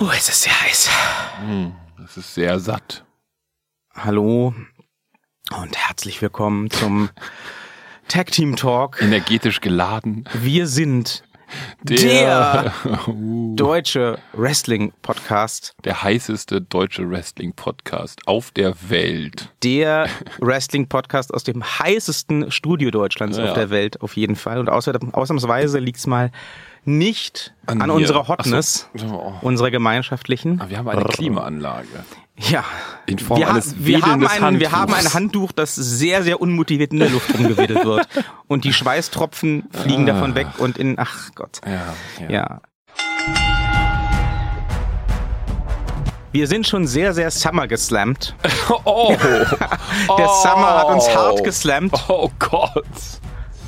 Oh, es ist sehr heiß. Es ist sehr satt. Hallo und herzlich willkommen zum Tag Team Talk. Energetisch geladen. Wir sind der, deutsche Wrestling Podcast, der heißeste deutsche Wrestling-Podcast auf der Welt. der Wrestling Podcast aus dem heißesten Studio Deutschlands Ja. auf der Welt auf jeden Fall. Und ausnahmsweise liegt's mal nicht an, An unserer Hotness, so. Oh. unserer gemeinschaftlichen. Aber wir haben eine Klimaanlage. Ja. In Form wir, ha- eines wir, haben ein, wir haben ein. Handtuch, das sehr, sehr unmotiviert in der Luft rumgewedelt wird. Und die Schweißtropfen fliegen davon weg und in, ach Gott. Ja, ja. Ja. Wir sind schon sehr, sehr Summer geslammt. Oh, Der Summer hat uns hart geslammt, Oh Gott.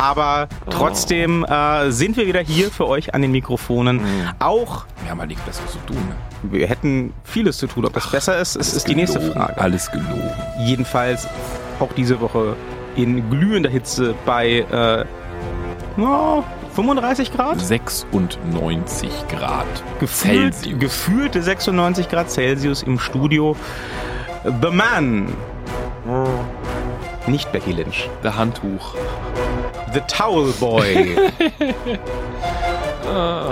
Aber trotzdem äh, sind wir wieder hier für euch an den Mikrofonen. Mhm. Auch, Wir haben halt nichts Besseres zu tun. Ne? wir hätten vieles zu tun. Ob das besser ist, ist, ist die nächste. Frage. Alles gelogen. Jedenfalls auch diese Woche in glühender Hitze bei äh, ja, 35 Grad. 96 Grad Gefühlt, Celsius. gefühlte 96 Grad Celsius im Studio. The Man. Nicht Becky Lynch. Der Handtuch. The Towel Boy.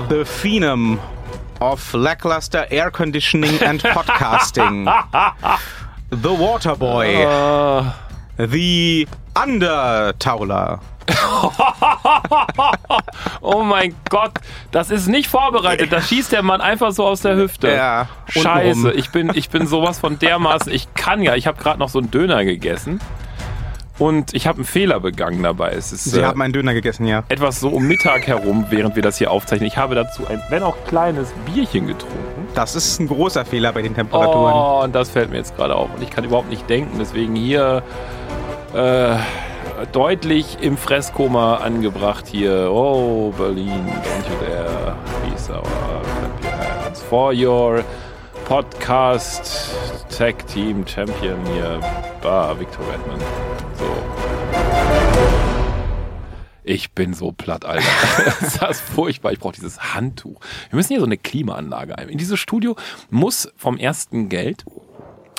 The Phenom of lackluster air conditioning and podcasting. The Water Boy. Ah. The Undertowler. Oh mein Gott, das ist nicht vorbereitet. Das schießt der Mann einfach so aus der Hüfte. Ja, Scheiße, ich bin, ich bin sowas von dermaßen. Ich kann ja, ich habe gerade noch so einen Döner gegessen und ich habe einen Fehler begangen dabei. Ist Sie äh, haben einen Döner gegessen, ja. etwas so um Mittag herum, während wir das hier aufzeichnen. Ich habe dazu ein, wenn auch kleines Bierchen getrunken. Das ist ein großer Fehler bei den Temperaturen. Oh, und das fällt mir jetzt gerade auf. Und ich kann überhaupt nicht denken. Deswegen hier äh, deutlich im Fresskoma angebracht hier. Oh, Berlin, don't you dare be sour. For your Podcast Tag Team Champion hier. Bah, Victor Redman. So. Ich bin so platt, Alter. Das ist furchtbar. Ich brauche dieses Handtuch. Wir müssen hier so eine Klimaanlage ein. In dieses Studio muss vom ersten Geld,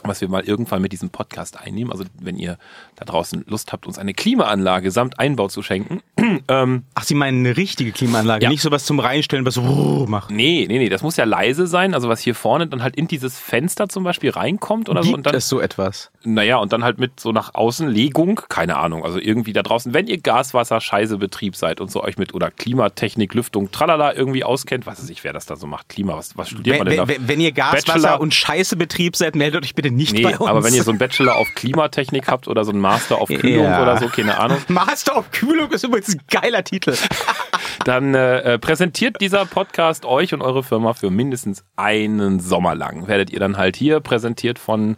was wir mal irgendwann mit diesem Podcast einnehmen, also wenn ihr da draußen Lust habt, uns eine Klimaanlage samt Einbau zu schenken. ähm, Ach, Sie meinen eine richtige Klimaanlage, Ja. nicht sowas zum Reinstellen, was so macht. nee, nee, nee, das muss ja leise sein. Also was hier vorne dann halt in dieses Fenster zum Beispiel reinkommt oder so. Gibt Und dann, es so etwas? Naja, und dann halt mit so nach außen Legung, keine Ahnung, also irgendwie da draußen, wenn ihr Gaswasser, Scheiße Betrieb seid und so euch mit oder Klimatechnik, Lüftung, tralala irgendwie auskennt, was weiß ich, wer das da so macht, Klima, was, was studiert Wenn, man denn da? wenn, wenn ihr Gaswasser Bachelor- und Scheiße Betrieb seid, meldet euch bitte nicht Nee, bei uns. aber wenn ihr so einen Bachelor auf Klimatechnik habt oder so einen Master auf Kühlung Ja. oder so, keine Ahnung, Master of Kühlung ist übrigens ein geiler Titel. dann äh, äh, präsentiert dieser Podcast euch und eure Firma für mindestens einen Sommer lang. Werdet ihr dann halt hier präsentiert von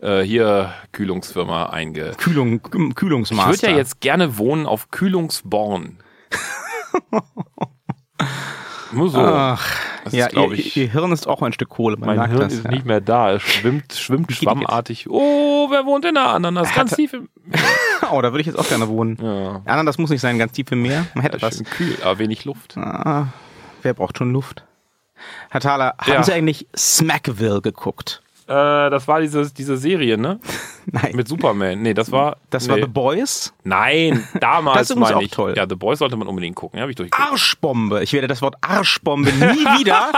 äh, hier Kühlungsfirma einge... Kühlung, Ich Kühlungsmaster. würde ja jetzt gerne wohnen auf Kühlungsborn. Nur so. Ach, Das ja, ist, ihr, ich- ihr Hirn ist auch ein Stück Kohle. Man mein Hirn das, ist ja. nicht mehr da. Es schwimmt, schwimmt schwammartig. Oh, wer wohnt in der Ananas? Ganz Hat- tief im... Oh, da würde ich jetzt auch gerne wohnen. Ja, Ja, das muss nicht sein, ganz tief im Meer. Man hätte was. schön kühl, aber wenig Luft. Ah, wer braucht schon Luft? Herr Thaler, haben Ja. Sie eigentlich Smackville geguckt? Äh, das war diese, diese Serie, ne? Nein. Mit Superman. Nee, das war... das war nee. The Boys? Nein, damals Das ist übrigens meine auch ich. toll. Ja, The Boys sollte man unbedingt gucken. Ja, habe ich durchgeguckt. Arschbombe. Ich werde das Wort Arschbombe nie wieder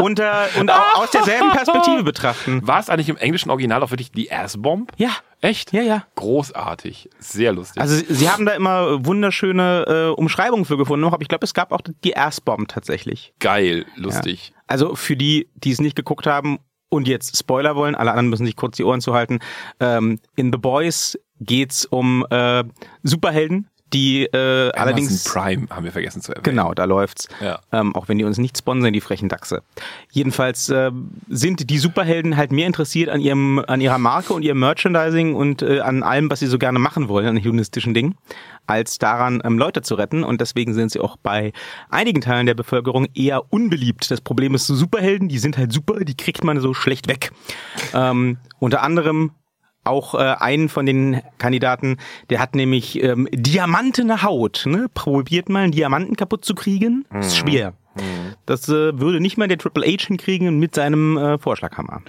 unter und auch aus derselben Perspektive betrachten. War es eigentlich im englischen Original auch wirklich die Ass-Bomb? Ja, Echt? ja, ja. Großartig. Sehr lustig. Also sie- haben da immer wunderschöne äh, Umschreibungen für gefunden, aber ich glaube, es gab auch die Ass-Bomb tatsächlich. Geil, lustig. Also für die, die es nicht geguckt haben und jetzt Spoiler wollen, alle anderen müssen sich kurz die Ohren zuhalten. Ähm, in The Boys geht's um äh, Superhelden, die äh, allerdings Amazon Prime haben wir vergessen zu erwähnen. Genau, da läuft's. Ja. Ähm, auch wenn die uns nicht sponsern, die frechen Dachse. Jedenfalls äh, sind die Superhelden halt mehr interessiert an ihrem, an ihrer Marke und ihrem Merchandising und äh, an allem, was sie so gerne machen wollen, an hedonistischen Dingen, als daran, ähm, Leute zu retten. Und deswegen sind sie auch bei einigen Teilen der Bevölkerung eher unbeliebt. Das Problem ist, so Superhelden, die sind halt super, die kriegt man so schlecht weg. Ähm, unter anderem auch äh, einen von den Kandidaten, der hat nämlich ähm, diamantene Haut. Ne? Probiert mal einen Diamanten kaputt zu kriegen. Ist schwer. Das äh, würde nicht mal der Triple H hinkriegen mit seinem äh, Vorschlaghammer.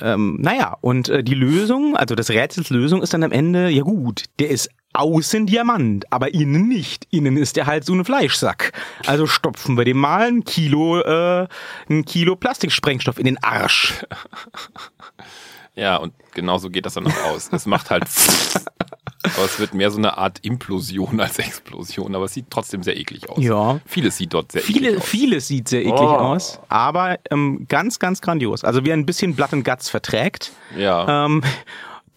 Ähm, naja, und äh, die Lösung, also das Rätsels Lösung ist dann am Ende, ja gut, der ist außen Diamant, aber innen nicht. Innen ist der halt so ein Fleischsack. Also stopfen wir dem mal ein Kilo, äh, ein Kilo Plastiksprengstoff in den Arsch. Ja, und genauso geht das dann auch aus. Es macht halt aber es wird mehr so eine Art Implosion als Explosion, aber es sieht trotzdem sehr eklig aus. Ja. Vieles sieht dort sehr Viele, eklig aus. vieles sieht sehr eklig Oh. aus, aber ähm, ganz, ganz grandios. Also wer ein bisschen Blood and Guts verträgt, Ja. ähm,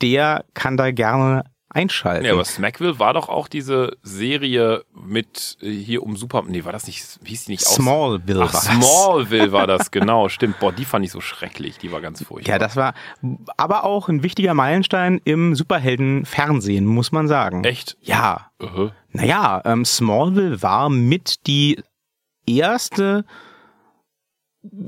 der kann da gerne einschalten. Ja, aber Smackville war doch auch diese Serie mit äh, hier um Super. Nee, war das nicht, wie hieß die nicht aus? Smallville Ach, war das. Smallville war das, genau, stimmt. Boah, die fand ich so schrecklich, die war ganz furchtbar. Ja, das war aber auch ein wichtiger Meilenstein im Superhelden-Fernsehen, muss man sagen. Echt? Ja. Uh Naja, ähm, Smallville war mit die erste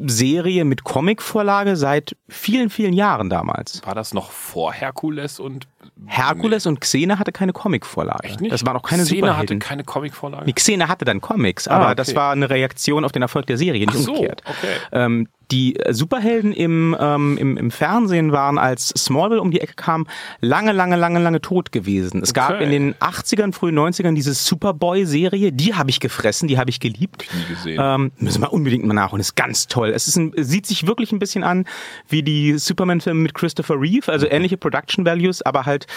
Serie mit Comicvorlage seit vielen, vielen Jahren damals. War das noch vor Herkules und Herkules und Xena hatte keine Comicvorlage. Echt nicht? Das war noch keine Xena hatte Superhelden. keine Comicvorlage. Die Xena hatte dann Comics, aber Ah, okay. das war eine Reaktion auf den Erfolg der Serie, nicht Ach so, umgekehrt. okay. Ähm, die Superhelden im, ähm, im, im Fernsehen waren, als Smallville um die Ecke kam, lange, lange, lange, lange tot gewesen. Es gab Okay. in den 80ern, frühen 90ern diese Superboy-Serie, die habe ich gefressen, die habe ich geliebt. nie gesehen. Ähm, müssen wir unbedingt mal nachholen. Ist ganz toll. Es ist ein, sieht sich wirklich ein bisschen an wie die Superman-Filme mit Christopher Reeve, also ähnliche Production Values, aber halt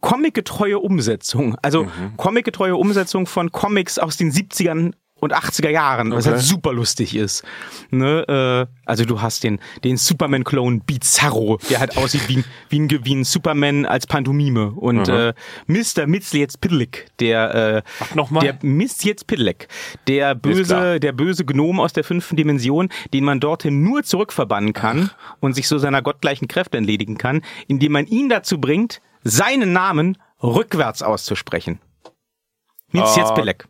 comicgetreue Umsetzung. Also comicgetreue Umsetzung von Comics aus den 70ern und 80er Jahren, was Okay. halt super lustig ist. Ne, äh, also du hast den, den Superman-Clone Bizarro, der halt aussieht wie, ein- wie, ein, wie ein Superman als Pantomime. Und äh, Mr. Mitzlietz-Pidlick, der äh, Ach, nochmal? der Mist jetzt Pidleck, der böse, der böse Gnom aus der fünften Dimension, den man dorthin nur zurückverbannen kann und sich so seiner gottgleichen Kräfte entledigen kann, indem man ihn dazu bringt, seinen Namen rückwärts auszusprechen. Mist Ah. jetzt Pidleck.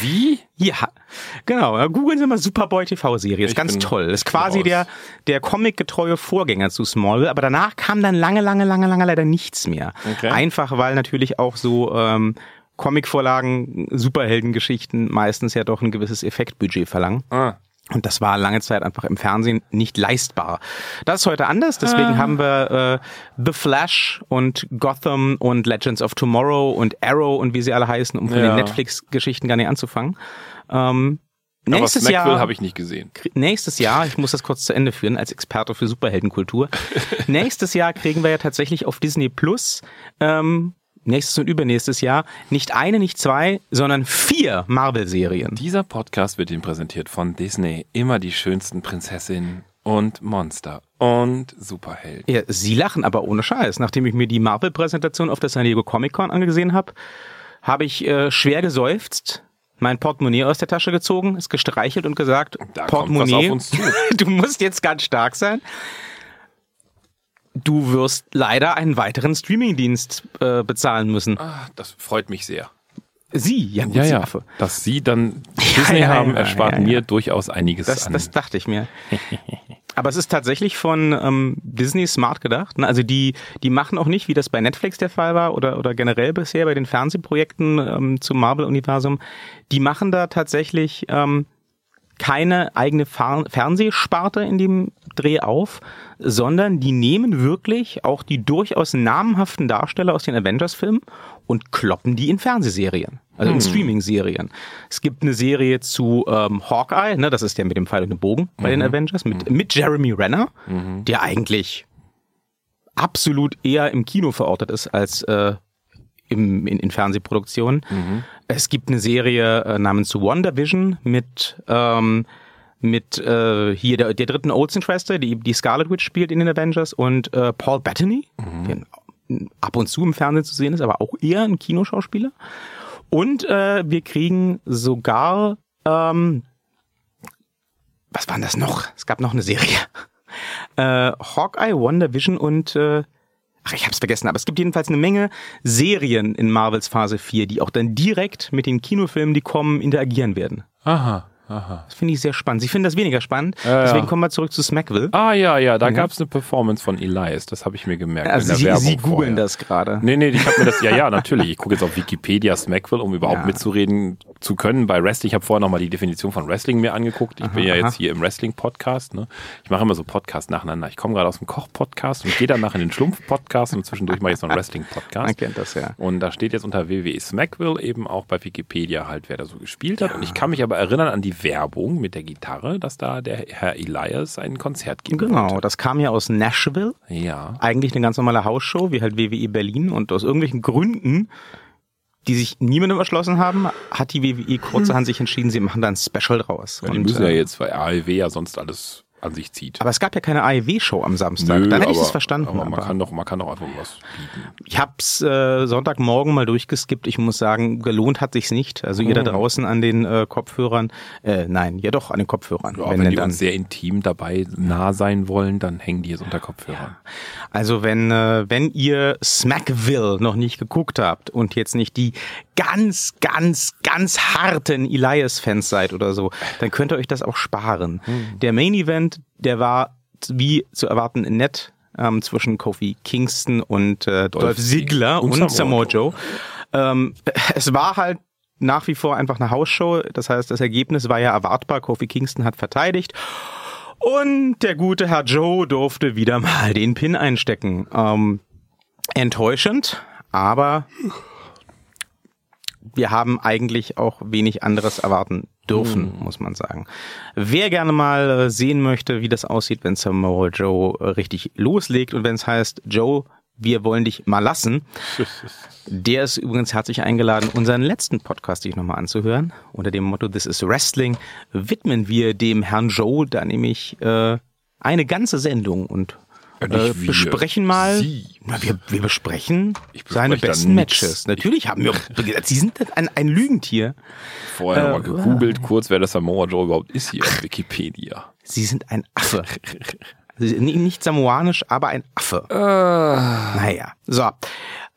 Wie? Ja, genau. Ja, Googeln Sie mal Superboy TV-Serie. Ist ganz toll. Ist quasi raus. der, der Comic-getreue Vorgänger zu Smallville, aber danach kam dann lange, lange, lange, lange leider nichts mehr. Okay. Einfach, weil natürlich auch so ähm, Comic-Vorlagen, Superheldengeschichten meistens ja doch ein gewisses Effektbudget verlangen. Ah. Und das war lange Zeit einfach im Fernsehen nicht leistbar. Das ist heute anders, deswegen Ah. haben wir äh, The Flash und Gotham und Legends of Tomorrow und Arrow und wie sie alle heißen, um von Ja. den Netflix-Geschichten gar nicht anzufangen. Ähm, Aber nächstes Smackville Jahr, habe ich nicht gesehen. nächstes Jahr, ich muss das kurz zu Ende führen als Experte für Superheldenkultur. nächstes Jahr kriegen wir ja tatsächlich auf Disney Plus ähm, nächstes und übernächstes Jahr nicht eine, nicht zwei, sondern vier Marvel-Serien. Dieser Podcast wird Ihnen präsentiert von Disney. Immer die schönsten Prinzessinnen und Monster und Superhelden. Ja, Sie lachen aber ohne Scheiß. Nachdem ich mir die Marvel-Präsentation auf der San Diego Comic-Con angesehen habe, habe ich äh, schwer geseufzt, mein Portemonnaie aus der Tasche gezogen, es gestreichelt und gesagt, Da Portemonnaie, du musst jetzt ganz stark sein. Du wirst leider einen weiteren Streamingdienst äh, bezahlen müssen. Ah, das freut mich sehr. Sie, ja, gut, Sie Affe. Dass Sie dann Disney ja, haben, ja, erspart ja, ja. mir durchaus einiges Das, an. das dachte ich mir. Aber es ist tatsächlich von ähm, Disney smart gedacht. Ne? Also die, die machen auch nicht, wie das bei Netflix der Fall war oder, oder generell bisher bei den Fernsehprojekten ähm, zum Marvel-Universum. Die machen da tatsächlich ähm, keine eigene Fer Fernsehsparte in dem Dreh auf, sondern die nehmen wirklich auch die durchaus namhaften Darsteller aus den Avengers-Filmen und kloppen die in Fernsehserien, also in Streaming-Serien. Es gibt eine Serie zu ähm, Hawkeye, ne, das ist der mit dem Pfeil und dem Bogen bei den Avengers, mit, mit Jeremy Renner, der eigentlich absolut eher im Kino verortet ist als äh, im, in, in Fernsehproduktionen. Es gibt eine Serie äh, namens WandaVision mit ähm, mit äh, hier der, der dritten Olsen-Schwester, die, die Scarlet Witch spielt in den Avengers und äh, Paul Bettany, der ab und zu im Fernsehen zu sehen ist, aber auch eher ein Kinoschauspieler. Und äh, wir kriegen sogar ähm, was war denn das noch? Es gab noch eine Serie. Äh, Hawkeye, WandaVision und äh, Ach, ich hab's vergessen, aber es gibt jedenfalls eine Menge Serien in Marvels Phase 4, die auch dann direkt mit den Kinofilmen, die kommen, interagieren werden. aha, aha. Das finde ich sehr spannend. Sie finden das weniger spannend, Ja, ja. deswegen kommen wir zurück zu Smackville. Ah ja, ja, da gab's eine Performance von Elias, das habe ich mir gemerkt. also in der Sie, Sie googeln das gerade. Nee, nee, ich habe mir das, ja, ja, natürlich. Ich gucke jetzt auf Wikipedia Smackville, um überhaupt Ja. mitzureden, zu können bei Wrestling. Ich habe vorher nochmal die Definition von Wrestling mir angeguckt. Ich Aha, bin ja aha. jetzt hier im Wrestling-Podcast. Ne? Ich mache immer so Podcasts nacheinander. Ich komme gerade aus dem Koch-Podcast und gehe danach in den Schlumpf-Podcast und zwischendurch mache ich so einen Man Wrestling-Podcast. kennt das ja. Und da steht jetzt unter WWE Smackville eben auch bei Wikipedia halt, wer da so gespielt hat. Und ich kann mich aber erinnern an die Werbung mit der Gitarre, dass da der Herr Elias ein Konzert geben Genau, wollte. das kam ja aus Nashville. Ja. Eigentlich eine ganz normale Hausshow, wie halt WWE Berlin. Und aus irgendwelchen Gründen, die sich niemandem erschlossen haben, hat die WWE kurzerhand sich entschieden, sie machen da ein Special draus. Weil die Und, müssen ja äh, jetzt, weil AEW ja sonst alles an sich zieht. aber es gab ja keine AEW-Show am Samstag. Nö, Dann hätte ich es verstanden. Aber man aber- kann doch, man kann doch einfach was bieten. Ich hab's äh, Sonntagmorgen mal durchgeskippt. Ich muss sagen, gelohnt hat sich's nicht. Also ihr da Oh. draußen an den äh, Kopfhörern, äh, nein, ja doch an den Kopfhörern. Ja, wenn wenn, die dann, uns sehr intim dabei nah sein wollen, dann hängen die jetzt unter Kopfhörern. also wenn äh, wenn ihr Smackville noch nicht geguckt habt und jetzt nicht die ganz ganz ganz harten Elias-Fans seid oder so, dann könnt ihr euch das auch sparen. Hm. Der Main Event, der war wie zu erwarten nett. Ähm, zwischen Kofi Kingston und äh, Dolph, Dolph Ziggler und und, Samoa Joe. Ähm, es war halt nach wie vor einfach eine Hausshow. Das heißt, das Ergebnis war ja erwartbar. Kofi Kingston hat verteidigt. Und der gute Herr Joe durfte wieder mal den Pin einstecken. Ähm, enttäuschend, aber wir haben eigentlich auch wenig anderes erwarten dürfen, muss man sagen. Wer gerne mal äh, sehen möchte, wie das aussieht, wenn Samoa Joe äh, richtig loslegt und wenn es heißt, Joe, wir wollen dich mal lassen, der ist übrigens herzlich eingeladen, unseren letzten Podcast sich nochmal anzuhören. Unter dem Motto This is Wrestling widmen wir dem Herrn Joe da nämlich äh, eine ganze Sendung und äh, besprechen mal. Na, wir, wir besprechen bespreche seine besten. Matches. Natürlich haben wir. Sie sind ein, ein Lügentier. Vorher Äh, mal gegoogelt, kurz, wer das Samoa Joe überhaupt ist hier auf Wikipedia. Sie sind ein Affe. Nicht samoanisch, aber ein Affe. Äh. Naja, so.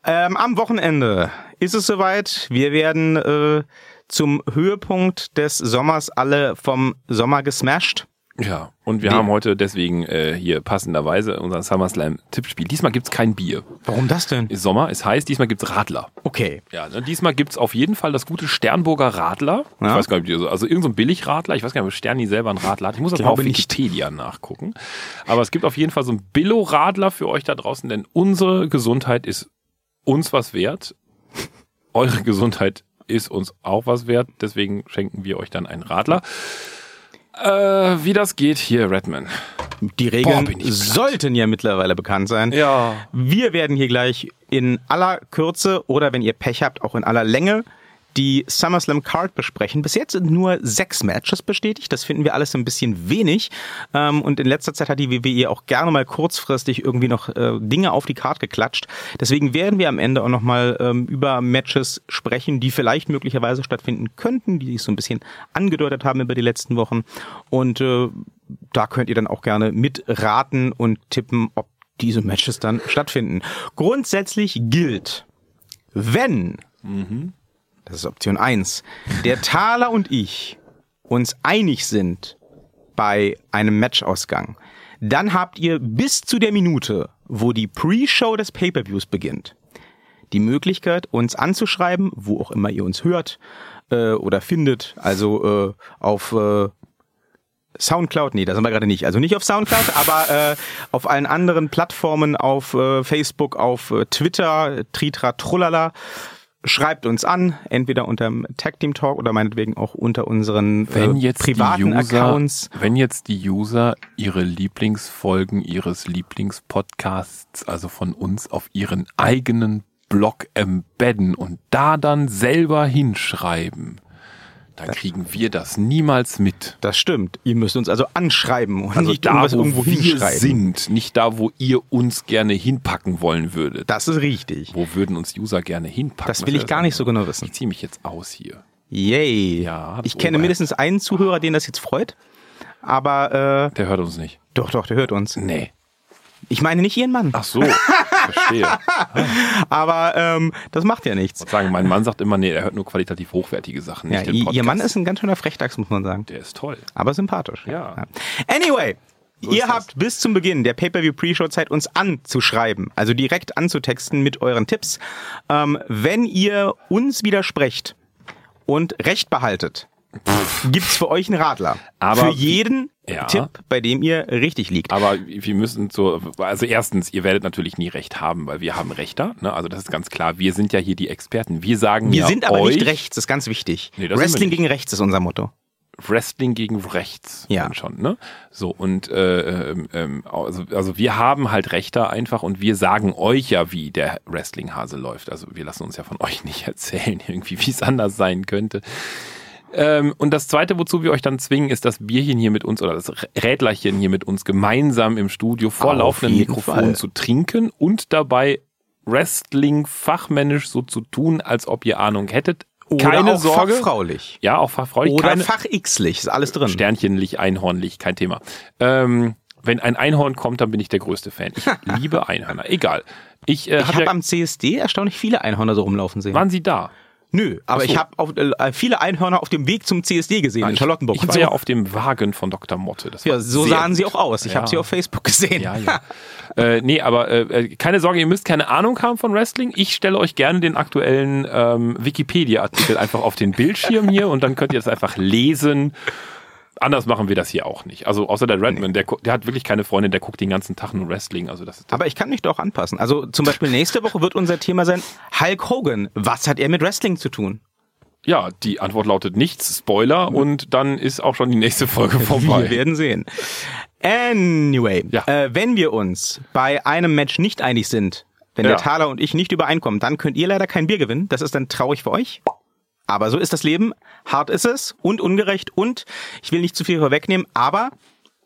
Ähm, am Wochenende ist es soweit. Wir werden äh, zum Höhepunkt des Sommers alle vom Sommer gesmashed. Ja, und wir Nee. haben heute deswegen äh, hier passenderweise unser SummerSlam-Tippspiel. Diesmal gibt's kein Bier. Warum das denn? Ist Sommer, ist heiß, diesmal gibt's Radler. Okay. Ja, ne, diesmal gibt's auf jeden Fall das gute Sternburger Radler. Ich Ja. weiß gar nicht, also irgendein so Billigradler. Ich weiß gar nicht, ob Sterni selber ein Radler hat. Ich muss das mal auf Glaube nicht. Wikipedia nachgucken. Aber es gibt auf jeden Fall so ein Billo-Radler für euch da draußen, denn unsere Gesundheit ist uns was wert. Eure Gesundheit ist uns auch was wert. Deswegen schenken wir euch dann einen Radler. Äh, wie das geht hier, Redman. Die Boah, Regeln platt. sollten ja mittlerweile bekannt sein. Ja. Wir werden hier gleich in aller Kürze oder wenn ihr Pech habt, auch in aller Länge die SummerSlam Card besprechen. Bis jetzt sind nur sechs Matches bestätigt. Das finden wir alles ein bisschen wenig. Ähm, und in letzter Zeit hat die WWE auch gerne mal kurzfristig irgendwie noch äh, Dinge auf die Card geklatscht. Deswegen werden wir am Ende auch nochmal ähm, über Matches sprechen, die vielleicht möglicherweise stattfinden könnten, die sich so ein bisschen angedeutet haben über die letzten Wochen. Und äh, da könnt ihr dann auch gerne mitraten und tippen, ob diese Matches dann stattfinden. Grundsätzlich gilt, wenn, das ist Option 1, der Taler und ich uns einig sind bei einem Matchausgang, dann habt ihr bis zu der Minute, wo die Pre-Show des Pay-Per-Views beginnt, die Möglichkeit, uns anzuschreiben, wo auch immer ihr uns hört äh, oder findet, also äh, auf äh, Soundcloud, nee, da sind wir gerade nicht. Also nicht auf Soundcloud, aber äh, auf allen anderen Plattformen, auf äh, Facebook, auf äh, Twitter, Tritra Trullala. Schreibt uns an, entweder unter dem Tag Team Talk oder meinetwegen auch unter unseren wenn äh, privaten User, Accounts. wenn jetzt die User ihre Lieblingsfolgen ihres Lieblingspodcasts, also von uns, auf ihren eigenen Blog embedden und da dann selber hinschreiben, dann kriegen wir das niemals mit. Das stimmt. Ihr müsst uns also anschreiben und Also nicht da, wo irgendwo wir sind, nicht da, wo ihr uns gerne hinpacken wollen würdet. Das ist richtig. Wo würden uns User gerne hinpacken? Das will ich gar nicht so genau wissen. Ich ziehe mich jetzt aus hier. Yay. Ja, ich kenne weit. mindestens einen Zuhörer, den das jetzt freut. Aber äh, Der hört uns nicht. doch, doch, der hört uns. Nee. Ich meine nicht ihren Mann. Ach so, verstehe. Aber ähm, das macht ja nichts. Ich muss sagen, mein Mann sagt immer, nee, er hört nur qualitativ hochwertige Sachen, Ja, nicht den ihr Podcast. ihr Mann ist ein ganz schöner Frechdachs, muss man sagen. Der ist toll. Aber sympathisch. Ja. Anyway. ist Ihr das. habt bis zum Beginn der Pay-Per-View Pre-Show Zeit, uns anzuschreiben, also direkt anzutexten mit euren Tipps. Ähm, wenn ihr uns widersprecht und Recht behaltet, gibt's für euch einen Radler. Aber für jeden Ja. Tipp, bei dem ihr richtig liegt. Aber wir müssen so, also erstens, ihr werdet natürlich nie recht haben, weil wir haben Rechter, ne? Also das ist ganz klar. Wir sind ja hier die Experten. Wir sagen Wir ja sind aber euch, nicht rechts, das ist ganz wichtig. Nee, Wrestling gegen rechts ist unser Motto. Wrestling gegen rechts Ja. schon, ne? So und äh, ähm, ähm, also, also wir haben halt Rechter einfach und wir sagen euch ja, wie der Wrestling-Hase läuft. Also wir lassen uns ja von euch nicht erzählen, irgendwie, wie es anders sein könnte. Ähm, und das Zweite, wozu wir euch dann zwingen, ist das Bierchen hier mit uns oder das Rädlerchen hier mit uns gemeinsam im Studio vor Auf laufenden Mikrofonen zu trinken und dabei Wrestling fachmännisch so zu tun, als ob ihr Ahnung hättet. Oder Keine auch Sorge. fachfraulich. Ja, auch fachfreudig. Oder keine, fach-xlich, ist alles drin. Sternchenlich, Einhornlich, kein Thema. Ähm, wenn ein Einhorn kommt, dann bin ich der größte Fan. Ich liebe Einhörner. Egal. Ich, äh, Ich hab habe ja, am CSD erstaunlich viele Einhörner so rumlaufen sehen. waren Sie da? Nö, aber so. ich habe äh, viele Einhörner auf dem Weg zum CSD gesehen in Charlottenburg. Ich war so. ja auf dem Wagen von Dr. Motte. Das ja, so sahen sie gut. auch aus. Ich Ja. habe sie auf Facebook gesehen. Ja, ja. äh, nee, aber äh, keine Sorge, ihr müsst keine Ahnung haben von Wrestling. Ich stelle euch gerne den aktuellen ähm, Wikipedia-Artikel einfach auf den Bildschirm hier und dann könnt ihr das einfach lesen. Anders machen wir das hier auch nicht. Also außer der Redman, der, gu- der hat wirklich keine Freundin, der guckt den ganzen Tag nur Wrestling. Also das ist Aber ich kann mich doch anpassen. Also zum Beispiel nächste Woche wird unser Thema sein Hulk Hogan. Was hat er mit Wrestling zu tun? Ja, die Antwort lautet nichts, Spoiler, und dann ist auch schon die nächste Folge Wir vorbei. werden sehen. Anyway, Ja. äh, wenn wir uns bei einem Match nicht einig sind, wenn der Ja. Thaler und ich nicht übereinkommen, dann könnt ihr leider kein Bier gewinnen. Das ist dann traurig für euch. Aber so ist das Leben. Hart ist es und ungerecht und ich will nicht zu viel vorwegnehmen, aber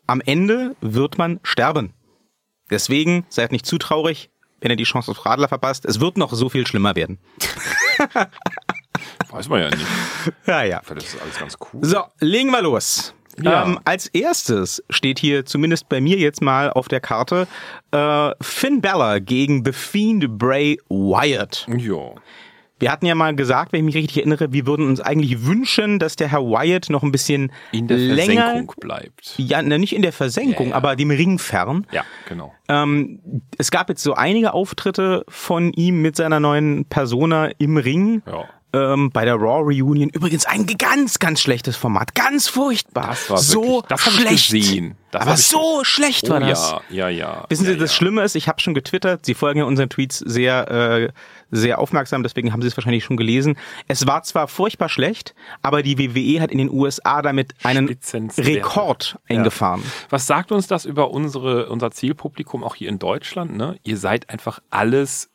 am Ende wird man sterben. Deswegen seid nicht zu traurig, wenn ihr die Chance auf Radler verpasst. Es wird noch so viel schlimmer werden. Weiß man ja nicht. Ja, ja. Vielleicht ist alles ganz cool. So, legen wir los. Ja. Ähm, als erstes steht hier zumindest bei mir jetzt mal auf der Karte äh, Finn Balor gegen The Fiend Bray Wyatt. Ja. Wir hatten ja mal gesagt, wenn ich mich richtig erinnere, wir würden uns eigentlich wünschen, dass der Herr Wyatt noch ein bisschen In der länger, Versenkung bleibt. ja, nicht in der Versenkung, Ja, ja. aber dem Ring fern. Ja, genau. Ähm, es gab jetzt so einige Auftritte von ihm mit seiner neuen Persona im Ring. Ja. Ähm, bei der Raw Reunion übrigens ein ganz, ganz schlechtes Format, ganz furchtbar. Das war so wirklich- das hab ich schlecht. gesehen. Das Aber hab ich- so schlecht war oh, das. Ja, ja, ja. Wissen Sie, ja, das ja. Schlimme ist, ich habe schon getwittert, Sie folgen ja unseren Tweets sehr, äh, sehr aufmerksam, deswegen haben Sie es wahrscheinlich schon gelesen. Es war zwar furchtbar schlecht, aber die WWE hat in den USA damit einen. Rekord Ja. eingefahren. Was sagt uns das über unsere, unser Zielpublikum auch hier in Deutschland? Ne? Ihr seid einfach alles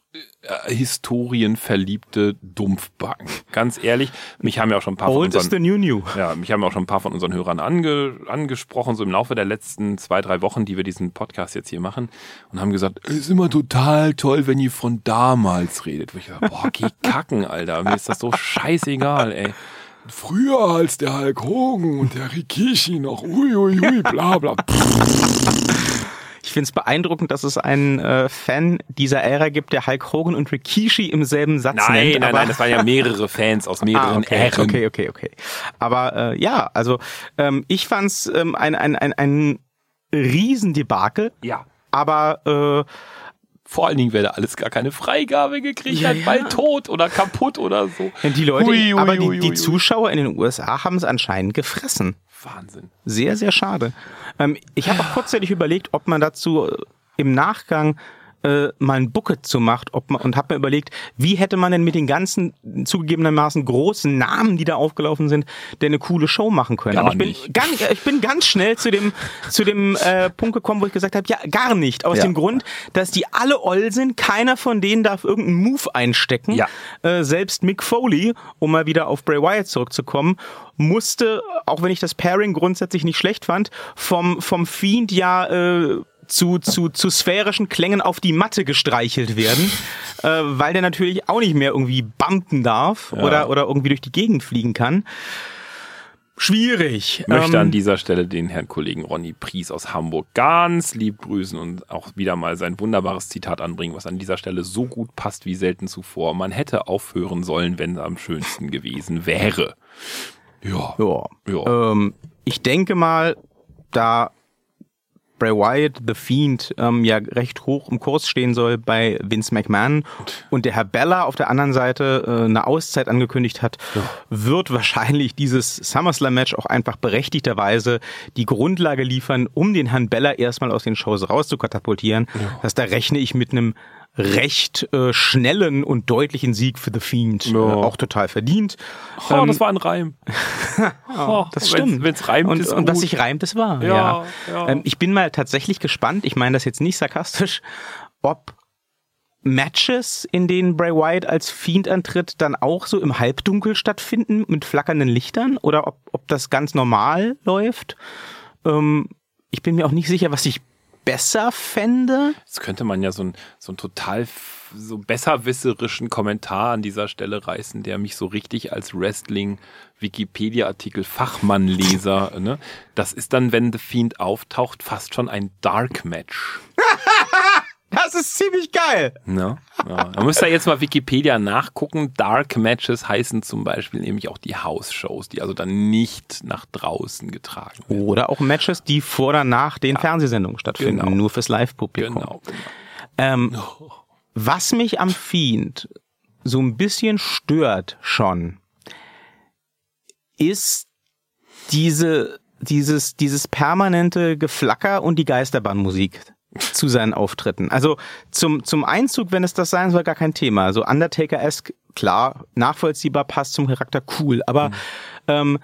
historienverliebte Dumpfbacken. Ganz ehrlich, mich haben ja auch schon ein paar von Old is unseren, the new new. ja, mich haben auch schon ein paar von unseren Hörern ange, angesprochen, so im Laufe der letzten zwei, drei Wochen, die wir diesen Podcast jetzt hier machen und haben gesagt, es ist immer total toll, wenn ihr von damals redet. Wo ich gesagt, boah, geh kacken, Alter. Mir ist das so scheißegal, ey. Früher als der Hulk Hogan und der Rikishi noch, ui, ui, ui, bla, bla. Ich finde es beeindruckend, dass es einen äh, Fan dieser Ära gibt, der Hulk Hogan und Rikishi im selben Satz Nein, nennt. nein, nein, das waren ja mehrere Fans aus mehreren Ah, okay, Ähren. okay, okay, okay. Aber äh, ja, also ähm, ich fand's ähm, ein, ein, ein, ein Riesendebakel, Ja. aber äh, Vor allen Dingen, wer da alles gar keine Freigabe gekriegt Ja, hat, ja. bald tot oder kaputt oder so. die Leute, Hui, hui, aber die, hui, die hui. Zuschauer in den USA haben es anscheinend gefressen. Wahnsinn. Sehr, sehr schade. Ähm, ich habe auch kurzzeitig überlegt, ob man dazu äh, im Nachgang äh, mal ein Bucket zu macht ob man, und habe mir überlegt, wie hätte man denn mit den ganzen zugegebenermaßen großen Namen, die da aufgelaufen sind, denn eine coole Show machen können. Gar Aber ich bin, nicht. ganz, ich bin ganz schnell zu dem, zu dem äh, Punkt gekommen, wo ich gesagt habe, ja, gar nicht. Aus Ja. dem Grund, dass die alle oll sind, keiner von denen darf irgendeinen Move einstecken. Ja. Äh, selbst Mick Foley, um mal wieder auf Bray Wyatt zurückzukommen, musste, auch wenn ich das Pairing grundsätzlich nicht schlecht fand, vom, vom Fiend ja äh, zu, zu, zu sphärischen Klängen auf die Matte gestreichelt werden, äh, weil der natürlich auch nicht mehr irgendwie bumpen darf oder, oder irgendwie durch die Gegend fliegen kann. Schwierig. Ich möchte Ähm, an dieser Stelle den Herrn Kollegen Ronny Pries aus Hamburg ganz lieb grüßen und auch wieder mal sein wunderbares Zitat anbringen, was an dieser Stelle so gut passt wie selten zuvor. Man hätte aufhören sollen, wenn es am schönsten gewesen wäre. Ja. Ja. Ja. Ähm, ich denke mal, da Bray Wyatt, The Fiend, ähm, ja recht hoch im Kurs stehen soll bei Vince McMahon und der Herr Bella auf der anderen Seite äh, eine Auszeit angekündigt hat, ja. wird wahrscheinlich dieses SummerSlam-Match auch einfach berechtigterweise die Grundlage liefern, um den Herrn Bella erstmal aus den Shows rauszukatapultieren. Ja. Das da rechne ich mit einem recht äh, schnellen und deutlichen Sieg für The Fiend. Ja. Äh, auch total verdient. Oh, ähm, das war ein Reim. oh, das stimmt. Wenn es reimt, und, ist Und was sich reimt, das war. Ja, ja. ja. Ähm, ich bin mal tatsächlich gespannt, ich meine das jetzt nicht sarkastisch, ob Matches, in denen Bray Wyatt als Fiend antritt, dann auch so im Halbdunkel stattfinden mit flackernden Lichtern oder ob, ob das ganz normal läuft. Ähm, ich bin mir auch nicht sicher, was ich besser fände. Jetzt könnte man ja so ein, so ein total so besserwisserischen Kommentar an dieser Stelle reißen, der mich so richtig als Wrestling Wikipedia-Artikel Fachmannleser, ne? Das ist dann, wenn The Fiend auftaucht, fast schon ein Dark Match. Das ist ziemlich geil. Ja, ja. Man müsste jetzt mal Wikipedia nachgucken. Dark Matches heißen zum Beispiel nämlich auch die House-Shows, die also dann nicht nach draußen getragen werden. Oder auch Matches, die vor oder nach den ja. Fernsehsendungen stattfinden, genau. nur fürs Live-Publikum. Genau, genau. Ähm, was mich am Fiend so ein bisschen stört schon, ist diese, dieses, dieses permanente Geflacker und die Geisterbahnmusik zu seinen Auftritten. Also zum, zum Einzug, wenn es das sein soll, gar kein Thema. So Undertaker-esque, klar, nachvollziehbar, passt zum Charakter, cool. Aber mhm. ähm,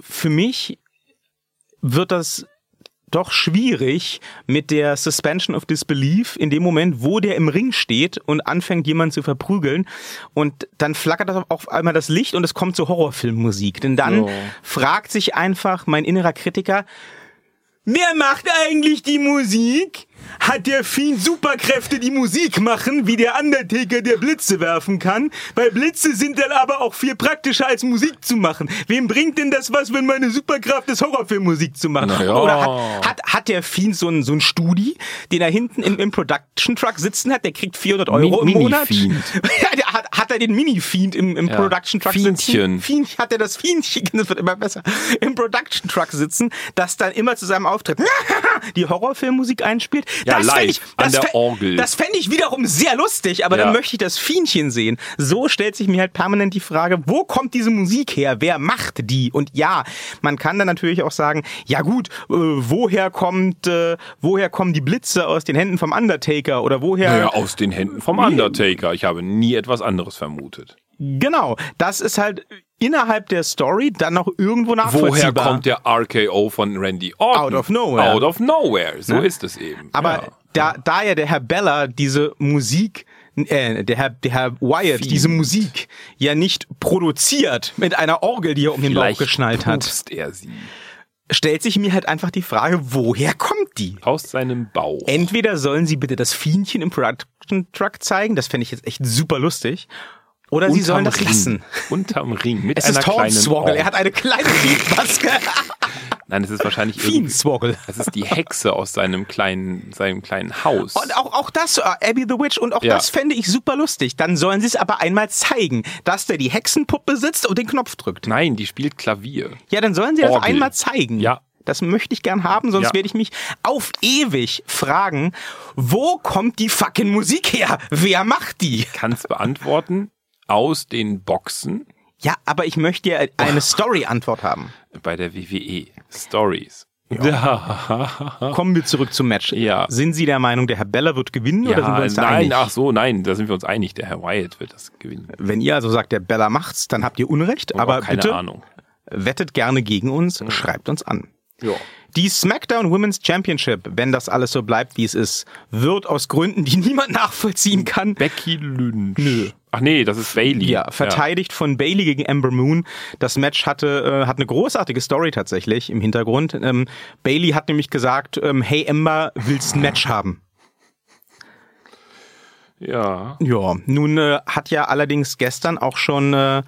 für mich wird das doch schwierig mit der Suspension of Disbelief in dem Moment, wo der im Ring steht und anfängt, jemanden zu verprügeln. Und dann flackert das auf einmal das Licht und es kommt zur Horrorfilmmusik. Denn dann oh. fragt sich einfach mein innerer Kritiker, Wer macht eigentlich die Musik? Hat der Fiend Superkräfte, die Musik machen, wie der Undertaker, der Blitze werfen kann? Weil Blitze sind dann aber auch viel praktischer als Musik zu machen. Wem bringt denn das was, wenn meine Superkraft ist, Horrorfilmmusik zu machen? Ja. Oder hat, hat, hat der Fiend so ein, so ein Studi, den er hinten im, im Production Truck sitzen hat, der kriegt 400 Euro Mi im Monat? ja, der hat, hat er den Mini-Fiend im, im ja. Production Truck Fiendchen. sitzen? Fiendchen. Hat er das Fiendchen, das wird immer besser, im Production Truck sitzen, das dann immer zu seinem Auftritt die Horrorfilmmusik einspielt. Ja, das live, ich, an der Orgel. Das fände ich wiederum sehr lustig, aber ja. dann möchte ich das Fienchen sehen. So stellt sich mir halt permanent die Frage, wo kommt diese Musik her? Wer macht die? Und ja, man kann dann natürlich auch sagen, ja gut, äh, woher kommt, äh, woher kommen die Blitze aus den Händen vom Undertaker oder woher? Naja, aus den Händen vom Undertaker. Ich habe nie etwas anderes vermutet. Genau, das ist halt innerhalb der Story dann noch irgendwo nachvollziehbar. Woher kommt der RKO von Randy Orton? Out of nowhere. Out of nowhere, so ne? ist es eben. Aber ja. da, da ja der Herr Bella diese Musik äh, der Herr, der Herr Wyatt Fiend. diese Musik ja nicht produziert mit einer Orgel, die er um den Bauch geschnallt hat. er sie. Stellt sich mir halt einfach die Frage, woher kommt die? Aus seinem Bauch. Entweder sollen sie bitte das Fienchen im Production Truck zeigen, das fände ich jetzt echt super lustig, oder sie sollen das Ring. lassen. Unterm Ring. Mit es einer ist Hornswoggle. Er hat eine kleine Fiendmaske. Nein, es ist wahrscheinlich Fiendswoggle. Es ist die Hexe aus seinem kleinen, seinem kleinen Haus. Und auch, auch das, uh, Abby the Witch, und auch ja. das fände ich super lustig. Dann sollen sie es aber einmal zeigen, dass der die Hexenpuppe sitzt und den Knopf drückt. Nein, die spielt Klavier. Ja, dann sollen sie Orgel. das einmal zeigen. Ja. Das möchte ich gern haben, sonst ja. werde ich mich auf ewig fragen, wo kommt die fucking Musik her? Wer macht die? Kannst beantworten aus den Boxen. Ja, aber ich möchte ja eine Story-Antwort haben. Bei der WWE. Stories. Ja. Kommen wir zurück zum Match. Ja. Sind Sie der Meinung, der Herr Beller wird gewinnen ja, oder sind wir uns nein, einig? ach so, nein, da sind wir uns einig. Der Herr Wyatt wird das gewinnen. Wenn ihr also sagt, der Beller macht's, dann habt ihr Unrecht. Und aber keine bitte Ahnung. wettet gerne gegen uns, Mhm. schreibt uns an. Ja. Die SmackDown Women's Championship, wenn das alles so bleibt, wie es ist, wird aus Gründen, die niemand nachvollziehen kann, Becky Lynch. Nö. Ach nee, das ist Bailey. Ja, verteidigt von Bailey gegen Amber Moon. Das Match hatte äh, hat eine großartige Story tatsächlich im Hintergrund. Ähm, Bailey hat nämlich gesagt, ähm, hey Amber, willst ein Match haben? Ja. Ja, nun äh, hat ja allerdings gestern auch schon äh,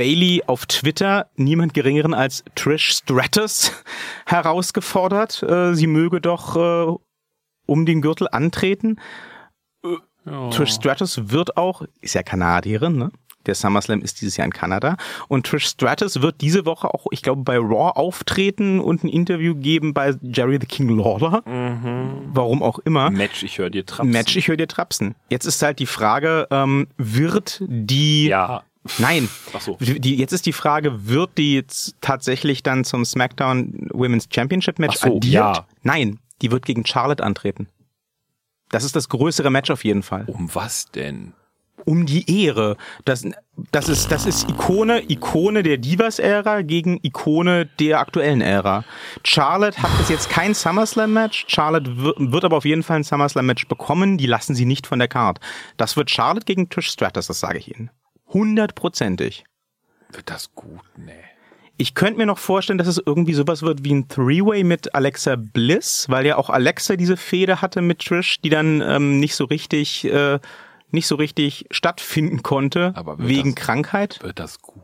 Bailey auf Twitter niemand geringeren als Trish Stratus herausgefordert, äh, sie möge doch äh, um den Gürtel antreten. Ja. Trish Stratus wird auch, ist ja Kanadierin, ne? Der SummerSlam ist dieses Jahr in Kanada. Und Trish Stratus wird diese Woche auch, ich glaube, bei Raw auftreten und ein Interview geben bei Jerry the King Lawler. Warum auch immer. Match, ich höre dir trapsen. Match, ich höre dir trapsen. Jetzt ist halt die Frage, ähm, wird die... Ja. Nein. Ach so. Die, jetzt ist die Frage, wird die tatsächlich dann zum SmackDown Women's Championship Match Ach so, addiert? ja. Nein, die wird gegen Charlotte antreten. Das ist das größere Match auf jeden Fall. Um was denn? Um die Ehre. Das, das ist, das ist Ikone, Ikone der Divas-Ära gegen Ikone der aktuellen Ära. Charlotte hat bis jetzt kein SummerSlam-Match. Charlotte wird, wird aber auf jeden Fall ein SummerSlam-Match bekommen. Die lassen sie nicht von der Card. Das wird Charlotte gegen Trish Stratus, das sage ich Ihnen. Hundertprozentig. Wird das gut? Nee. Ich könnte mir noch vorstellen, dass es irgendwie sowas wird wie ein Three-Way mit Alexa Bliss, weil ja auch Alexa diese Fehde hatte mit Trish, die dann ähm, nicht so richtig, äh, nicht so richtig stattfinden konnte wegen das- Krankheit. Wird das gut?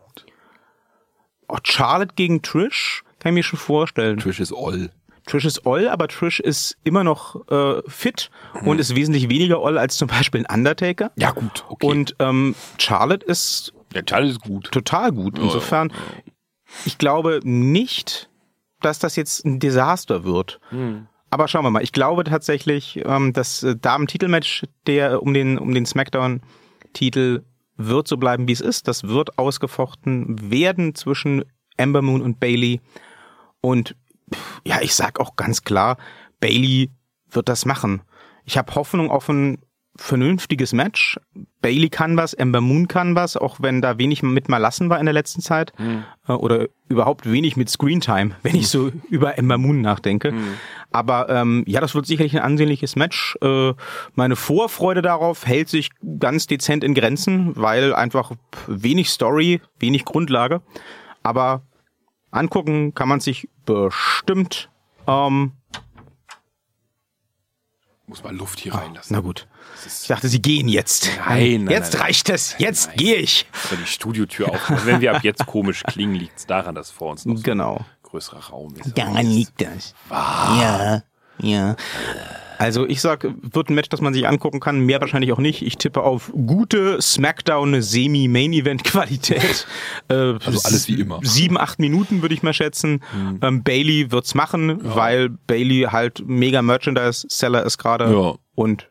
Oh, Charlotte gegen Trish kann ich mir schon vorstellen. Trish ist all. Trish ist oll, aber Trish ist immer noch äh, fit Mhm. und ist wesentlich weniger oll als zum Beispiel ein Undertaker. Ja, gut, okay. Und ähm, Charlotte ist Der Teil ist gut. total gut. Insofern, ich glaube nicht, dass das jetzt ein Desaster wird. Aber schauen wir mal. Ich glaube tatsächlich, ähm, das äh, Damen-Titelmatch der um den um den SmackDown-Titel wird so bleiben, wie es ist. Das wird ausgefochten werden zwischen Ember Moon und Bailey. Und ja, ich sag auch ganz klar, Bailey wird das machen. Ich habe Hoffnung auf ein vernünftiges Match. Bailey kann was, Ember Moon kann was, auch wenn da wenig mit Malassen war in der letzten Zeit. Äh, Oder überhaupt wenig mit Screentime, wenn ich so über Ember Moon nachdenke. Aber ähm, ja, das wird sicherlich ein ansehnliches Match. Äh, meine Vorfreude darauf hält sich ganz dezent in Grenzen, weil einfach wenig Story, wenig Grundlage. Aber angucken kann man sich bestimmt. Ähm, Muss mal Luft hier reinlassen. na gut. Ich dachte, sie gehen jetzt. Nein, nein, Jetzt nein, reicht es. Jetzt gehe ich. Wenn die Studiotür auf. Also wenn wir ab jetzt komisch klingen, liegt es daran, dass vor uns noch so Genau. ein größerer Raum ist. Daran liegt das. Ja, ja. Also ich sag, wird ein Match, das man sich angucken kann. Mehr wahrscheinlich auch nicht. Ich tippe auf gute Smackdown Semi-Main-Event-Qualität. äh, Also alles wie immer. Sieben, acht Minuten würde ich mal schätzen. Ähm, Bailey wird's machen, weil Bailey halt mega Merchandise-Seller ist gerade. Ja. Und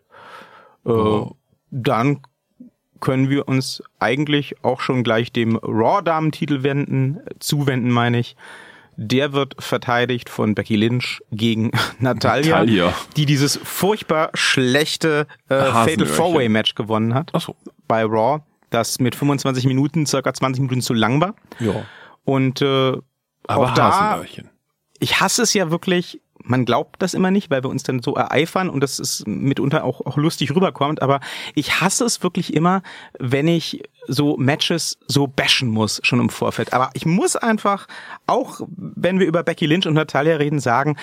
äh, dann können wir uns eigentlich auch schon gleich dem Raw-Damen-Titel wenden, zuwenden, meine ich. Der wird verteidigt von Becky Lynch gegen Natalia, Natalia. die dieses furchtbar schlechte äh, Fatal Hasenöhrchen. Four-Way Match gewonnen hat Ach so. bei Raw, das mit 25 Minuten, circa 20 Minuten zu lang war. Ja. Und äh, Aber auch da, ich hasse es ja wirklich. Man glaubt das immer nicht, weil wir uns dann so ereifern und das ist mitunter auch, auch lustig rüberkommt. Aber ich hasse es wirklich immer, wenn ich so Matches so bashen muss, schon im Vorfeld. Aber ich muss einfach, auch wenn wir über Becky Lynch und Natalia reden, sagen,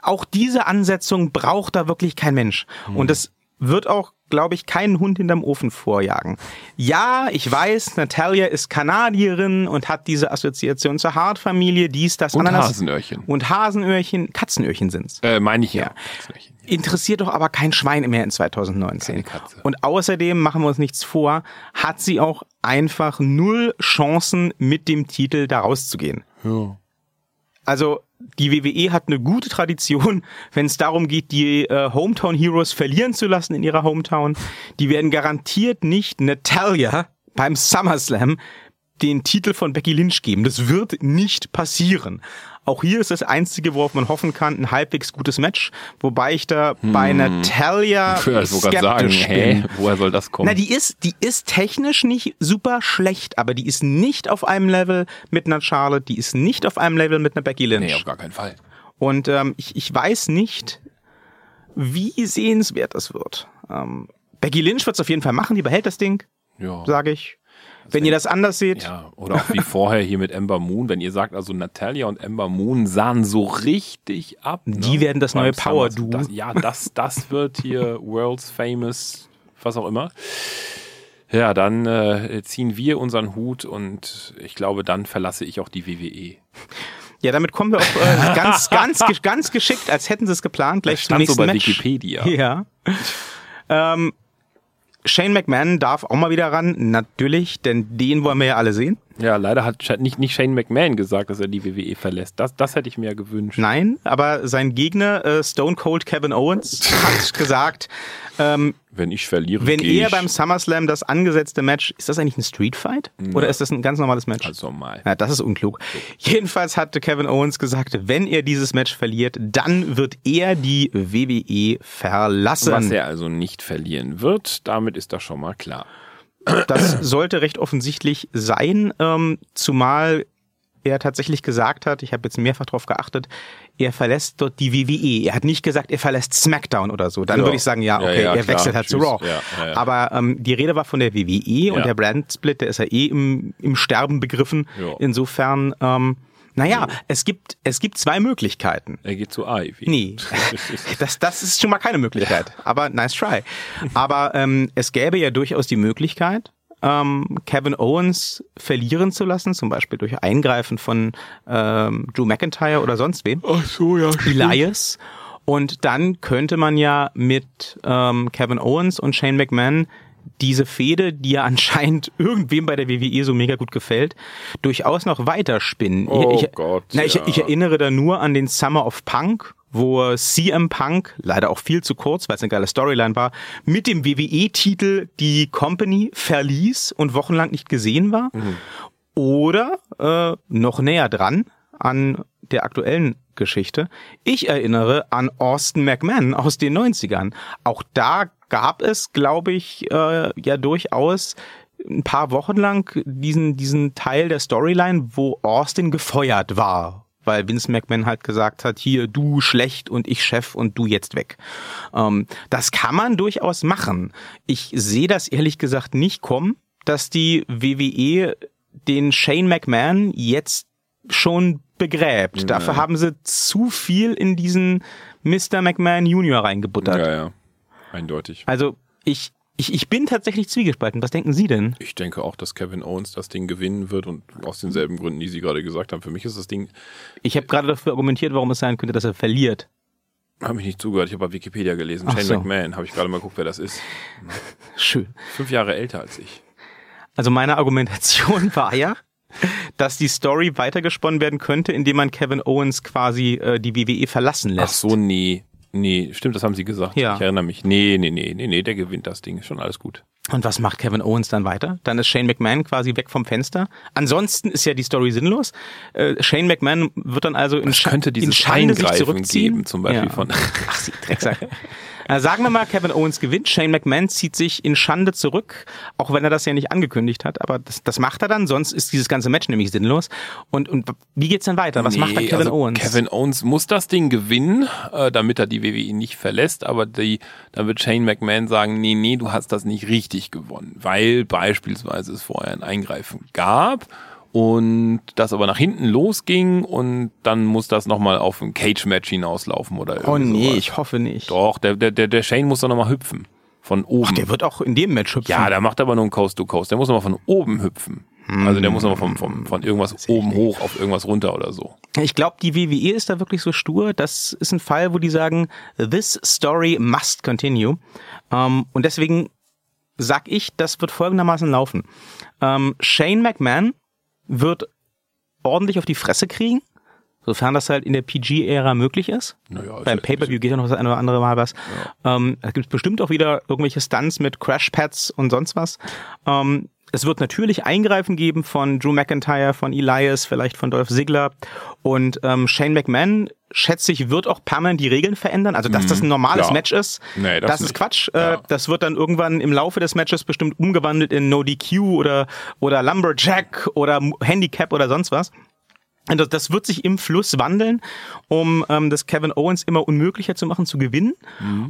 auch diese Ansetzung braucht da wirklich kein Mensch. Und das wird auch, glaube ich, keinen Hund hinterm Ofen vorjagen. Ja, ich weiß, Natalia ist Kanadierin und hat diese Assoziation zur Hart-Familie, dies, das, Und Ananas. Hasenöhrchen. Und Hasenöhrchen, Katzenöhrchen sind's. Äh, meine ich ja. Ja. Interessiert doch aber kein Schwein mehr in 2019. Keine Katze. Und außerdem, machen wir uns nichts vor, hat sie auch einfach null Chancen, mit dem Titel da rauszugehen. Ja. Also die WWE hat eine gute Tradition, wenn es darum geht, die äh, Hometown Heroes verlieren zu lassen in ihrer Hometown. Die werden garantiert nicht Natalia beim SummerSlam den Titel von Becky Lynch geben. Das wird nicht passieren. Auch hier ist das Einzige, worauf man hoffen kann, ein halbwegs gutes Match. Wobei ich da bei würde sogar sagen, skeptisch hä, bin. woher soll das kommen? Na, die ist, die ist technisch nicht super schlecht, aber die ist nicht auf einem Level mit einer Charlotte, die ist nicht auf einem Level mit einer Becky Lynch. nee, auf gar keinen Fall. Und ähm, ich, ich weiß nicht, wie sehenswert das wird. Ähm, Becky Lynch wird es auf jeden Fall machen, die behält das Ding, Ja. sage ich. Wenn ihr das anders seht, Ja, oder auch wie vorher hier mit Ember Moon, wenn ihr sagt, also Natalia und Ember Moon sahen so richtig ab. Die ne? werden das neue Power Duo. Das, ja, das, das wird hier World's Famous, was auch immer. Ja, dann äh, ziehen wir unseren Hut und ich glaube, dann verlasse ich auch die WWE. ja, damit kommen wir auf äh, ganz, ganz, ganz geschickt, als hätten sie es geplant, gleich zum Stand so nächsten bei Match. Wikipedia. Ja. Ähm, Shane McMahon darf auch mal wieder ran, natürlich, denn den wollen wir ja alle sehen. Ja, leider hat nicht, nicht Shane McMahon gesagt, dass er die WWE verlässt. Das, das hätte ich mir ja gewünscht. Nein, aber sein Gegner äh, Stone Cold Kevin Owens hat gesagt, ähm, wenn ich verliere, wenn er ich. beim SummerSlam das angesetzte Match, ist das eigentlich ein Street Fight oder ist das ein ganz normales Match? Also mal. Ja, das ist unklug. Jedenfalls hatte Kevin Owens gesagt, wenn er dieses Match verliert, dann wird er die WWE verlassen. Was er also nicht verlieren wird, damit ist das schon mal klar. Das sollte recht offensichtlich sein, ähm, zumal er tatsächlich gesagt hat, ich habe jetzt mehrfach darauf geachtet, er verlässt dort die WWE. Er hat nicht gesagt, er verlässt SmackDown oder so. Dann Ja. würde ich sagen, ja, Ja, okay, ja, er klar. wechselt halt zu Tschüss. Raw. Ja, ja, ja. Aber ähm, die Rede war von der WWE und Ja. der Brandsplit, der ist ja eh im, im Sterben begriffen. Ja. Insofern, ähm, naja, es gibt, es gibt zwei Möglichkeiten. Er geht zu AEW. Nee, das, das ist schon mal keine Möglichkeit. Aber nice try. Aber ähm, es gäbe ja durchaus die Möglichkeit, ähm, Kevin Owens verlieren zu lassen, zum Beispiel durch Eingreifen von ähm, Drew McIntyre oder sonst wem. Ach so, ja. Elias. Und dann könnte man ja mit ähm, Kevin Owens und Shane McMahon diese Fehde, die ja anscheinend irgendwem bei der WWE so mega gut gefällt, durchaus noch weiterspinnen. Oh ich, Gott, na, ich, ja. ich erinnere da nur an den Summer of Punk, wo CM Punk, leider auch viel zu kurz, weil es eine geile Storyline war, mit dem WWE-Titel die Company verließ und wochenlang nicht gesehen war. Oder äh, noch näher dran an der aktuellen Geschichte. Ich erinnere an Austin McMahon aus den 90ern. Auch da gab es, glaube ich, äh, ja durchaus ein paar Wochen lang diesen, diesen Teil der Storyline, wo Austin gefeuert war. Weil Vince McMahon halt gesagt hat, hier, du schlecht und ich Chef und du jetzt weg. Ähm, das kann man durchaus machen. Ich sehe das ehrlich gesagt nicht kommen, dass die WWE den Shane McMahon jetzt schon begräbt. Dafür haben sie zu viel in diesen Mr. McMahon Junior reingebuttert. Ja, ja. Eindeutig. Also ich, ich, ich bin tatsächlich zwiegespalten. Was denken Sie denn? Ich denke auch, dass Kevin Owens das Ding gewinnen wird und aus denselben Gründen, die Sie gerade gesagt haben. Für mich ist das Ding, Ich habe gerade dafür argumentiert, warum es sein könnte, dass er verliert. habe ich nicht zugehört, ich habe bei Wikipedia gelesen. Ach Shane so. McMahon, habe ich gerade mal geguckt, wer das ist. Schön. Fünf Jahre älter als ich. Also meine Argumentation war ja, dass die Story weitergesponnen werden könnte, indem man Kevin Owens quasi äh, die WWE verlassen Ach lässt. so, nee. Nee, stimmt, das haben Sie gesagt. Ja. Ich erinnere mich. Nee, nee, nee, nee, nee, der gewinnt das Ding. Ist schon alles gut. Und was macht Kevin Owens dann weiter? Dann ist Shane McMahon quasi weg vom Fenster. Ansonsten ist ja die Story sinnlos. Äh, Shane McMahon wird dann also in, Es könnte in Schande sich zurückziehen. geben, zum Beispiel Ja. von. Ach, sie Drecksack. Äh, sagen wir mal, Kevin Owens gewinnt. Shane McMahon zieht sich in Schande zurück, auch wenn er das ja nicht angekündigt hat. Aber das, das macht er dann, sonst ist dieses ganze Match nämlich sinnlos. Und, und wie geht's dann weiter? Was macht dann Nee, Kevin also Owens? Kevin Owens muss das Ding gewinnen, äh, damit er die WWE nicht verlässt, aber die, dann wird Shane McMahon sagen, nee, nee, du hast das nicht richtig gewonnen, weil beispielsweise es vorher ein Eingreifen gab und das aber nach hinten losging und dann muss das nochmal auf ein Cage-Match hinauslaufen oder oh irgendwie nee, sowas. ich hoffe nicht. Doch, der, der, der, Shane muss doch nochmal hüpfen. Von oben. Ach, der wird auch in dem Match hüpfen. Ja, der macht aber nur einen Coast to Coast. Der muss nochmal von oben hüpfen. Also der muss nochmal vom, vom, von irgendwas oben hoch auf irgendwas runter oder so. Ich glaube, die WWE ist da wirklich so stur. Das ist ein Fall, wo die sagen, this story must continue. Ähm, und deswegen sag ich, das wird folgendermaßen laufen. Ähm, Shane McMahon wird ordentlich auf die Fresse kriegen, sofern das halt in der PG-Ära möglich ist. Naja, Beim Pay-Per-View geht ja noch das eine oder andere Mal was. Ähm, es gibt bestimmt auch wieder irgendwelche Stunts mit Crash-Pads und sonst was. Ähm, es wird natürlich Eingreifen geben von Drew McIntyre, von Elias, vielleicht von Dolph Ziggler. Und ähm, Shane McMahon, schätze ich, wird auch permanent die Regeln verändern. Also, dass das ein normales Ja. Match ist, Nee, das das, ist. Quatsch. Ja. Äh, das wird dann irgendwann im Laufe des Matches bestimmt umgewandelt in No DQ oder, oder Lumberjack oder Handicap oder sonst was. Und das, wird sich im Fluss wandeln, um ähm, das Kevin Owens immer unmöglicher zu machen, zu gewinnen.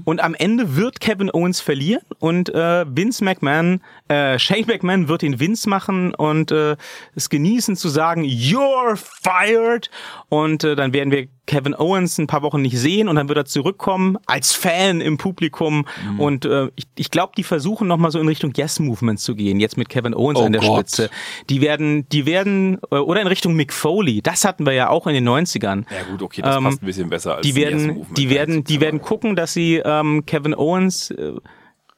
Und am Ende wird Kevin Owens verlieren und äh, Vince McMahon, äh, Shane McMahon wird den Vince machen und äh, es genießen zu sagen, you're fired. Und äh, dann werden wir Kevin Owens ein paar Wochen nicht sehen und dann wird er zurückkommen als Fan im Publikum. Und äh, ich, ich glaube, die versuchen nochmal so in Richtung Yes-Movement zu gehen, jetzt mit Kevin Owens Oh an der Gott. Spitze. Die werden, die werden, äh, oder in Richtung Mick Foley, das hatten wir ja auch in den 90ern. Ja gut, okay, das Ähm, passt ein bisschen besser als Die werden, Yes-Movement. die werden, die werden gucken, dass sie ähm, Kevin Owens äh,